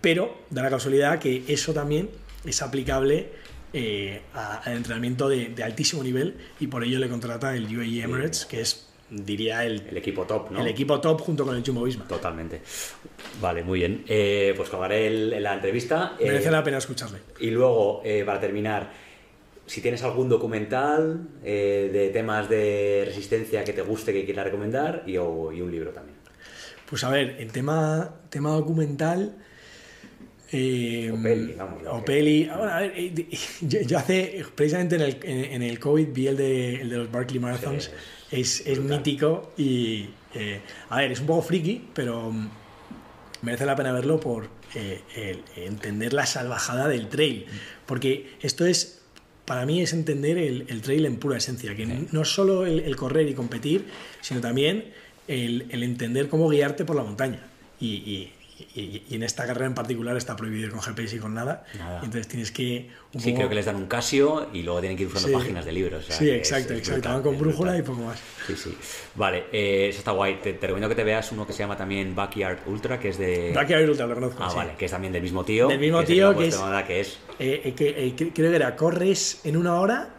Pero da la casualidad que eso también es aplicable eh, al entrenamiento de, de, altísimo nivel y por ello le contrata el UAE Emirates, que es diría el, el, equipo top, ¿no? El equipo top junto con el Jumbo Visma. Totalmente. Vale, muy bien. Eh, pues colgaré el, la entrevista. Merece eh, la pena escucharle. Y luego, eh, para terminar, si tienes algún documental eh, de temas de resistencia que te guste, que quieras recomendar, y, o, y un libro también. Pues a ver, el tema, tema documental... Eh, o peli, digamos. O peli. Bueno, a ver, eh, yo, yo, hace, precisamente en el, en, el COVID vi el de, el de los Barclay Marathons. Sí, es, es mítico y, eh, a ver, es un poco friki, pero mm, merece la pena verlo por eh, el, entender la salvajada del trail. Porque esto es, para mí, es entender el, el trail en pura esencia, que sí. no solo el, correr y competir, sino también el, el entender cómo guiarte por la montaña. Y, y, y, y, en esta carrera en particular está prohibido ir con GPS y con nada. nada. Entonces tienes que. Un sí, poco... creo que les dan un Casio y luego tienen que ir usando sí. páginas de libros. O sea, sí, exacto, es, exacto. Brutal, Van con brújula y poco más. Sí, sí. Vale, eh, eso está guay. Te, te, recomiendo que te veas uno que se llama también Backyard Ultra, que es de. Backyard Ultra, lo conozco. Ah, sí. vale, que es también del mismo tío. Del mismo tío, que es. Que es... Eh, eh, que, eh, creo que era corres en una hora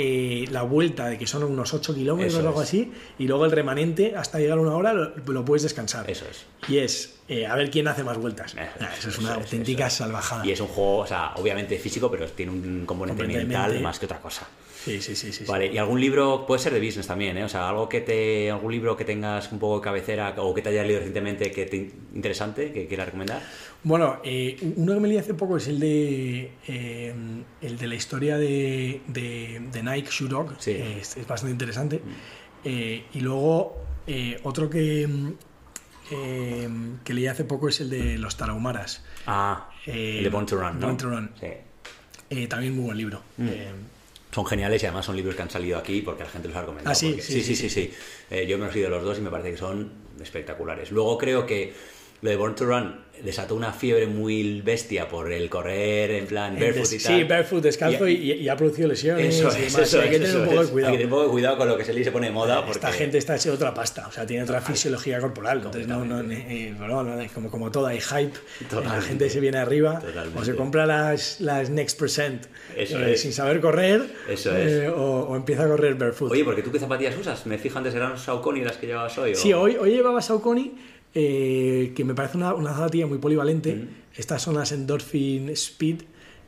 eh, la vuelta de que son unos 8 kilómetros o algo es. así, y luego el remanente hasta llegar a una hora lo, lo puedes descansar. Eso es. Y es eh, a ver quién hace más vueltas. Eso, nah, eso es una eso auténtica salvajada. Y es un juego, o sea, obviamente físico, pero tiene un componente mental más que otra cosa. Sí, sí, sí, sí. Vale, y algún libro, puede ser de business también, ¿eh? O sea, algo que te, algún libro que tengas un poco de cabecera o que te haya leído recientemente que te, interesante, que quieras recomendar. Bueno, eh, uno que me leí hace poco es el de eh, el de la historia de, de, de Nike Shoe Dog. Sí. Es, es, bastante interesante. Mm. Eh, y luego otro que, que leí hace poco es el de los Tarahumaras. Ah, el de Born to Run, ¿no? Born to Run. Sí. también muy buen libro. Mm son geniales y además son libros que han salido aquí porque la gente los ha recomendado. Ah, sí, porque, sí, sí, sí, sí, sí. Eh, yo me los he leído los dos y me parece que son espectaculares. Luego creo que lo de Born to Run desató una fiebre muy bestia por el correr en plan barefoot y tal. Sí, barefoot, descalzo y, y, y ha producido lesiones. Eso es, eso, eso hay que tener un poco de cuidado. Hay que tener un poco de cuidado con lo que se le pone de moda. Porque... Esta gente está hecha otra pasta, o sea, tiene otra fisiología corporal. Entonces, no, no, eh, no, no, como, como todo, hay hype. Totalmente. La gente se viene arriba Totalmente. o se compra las, las Next Percent eso eh, es. sin saber correr eso es. Eh, o, o, empieza a correr barefoot. Oye, porque tú qué zapatillas usas? Me fijo antes eran Saucony las que llevabas hoy. Sí, hoy, hoy llevaba Saucony eh, que me parece una, una zapatilla muy polivalente. Mm. Estas son las Endorphin Speed,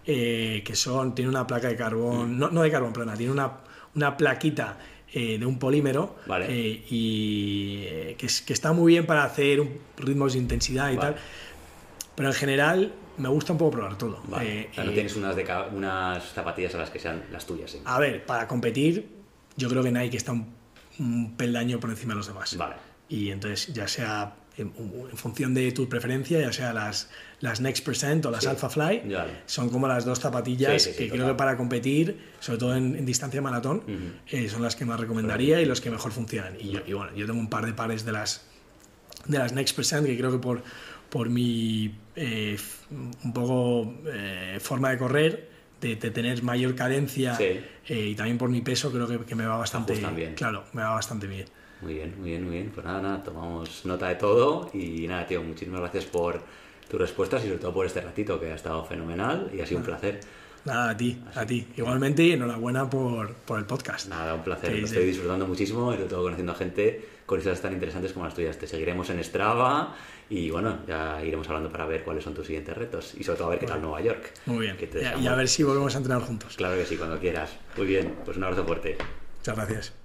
eh, que son, tiene una placa de carbón, mm. no, no, de carbón plana, tiene una, una plaquita eh, de un polímero vale. Y que, es, que, está muy bien para hacer ritmos de intensidad y vale. tal. Pero en general me gusta un poco probar todo. Vale. o sea, no tienes unas, de unas zapatillas a las que sean las tuyas. A ver, para competir, yo creo que Nike está un, un peldaño por encima de los demás. Vale. Y entonces, ya sea en, en función de tu preferencia, ya sea las, las Next Percent o las Alpha Fly, Ya. son como las dos zapatillas Sí, sí, sí, que total. creo que para competir, sobre todo en, en distancia maratón, eh, son las que más recomendaría y los que mejor funcionan. Y, yo, y bueno, yo tengo un par de pares de las, de las Next Percent que creo que por, por mi eh, un poco eh, forma de correr, de, de tener mayor cadencia Sí. eh, y también por mi peso, creo que, que me va bastante bien. Claro, me va bastante bien. Muy bien, muy bien, muy bien. Pues nada, nada, tomamos nota de todo y nada, tío, muchísimas gracias por tus respuestas y sobre todo por este ratito que ha estado fenomenal y ha sido un placer. Nada, a ti, a ti. Igualmente, y enhorabuena por, por el podcast. Nada, un placer. Que Lo es estoy de- disfrutando muchísimo y sobre todo conociendo a gente con historias tan interesantes como las tuyas. Te seguiremos en Strava y bueno, ya iremos hablando para ver cuáles son tus siguientes retos y sobre todo a ver qué tal Nueva York. Muy bien. Y a ver si volvemos a entrenar juntos. Claro que sí, cuando quieras. Muy bien, pues un abrazo fuerte. Muchas gracias.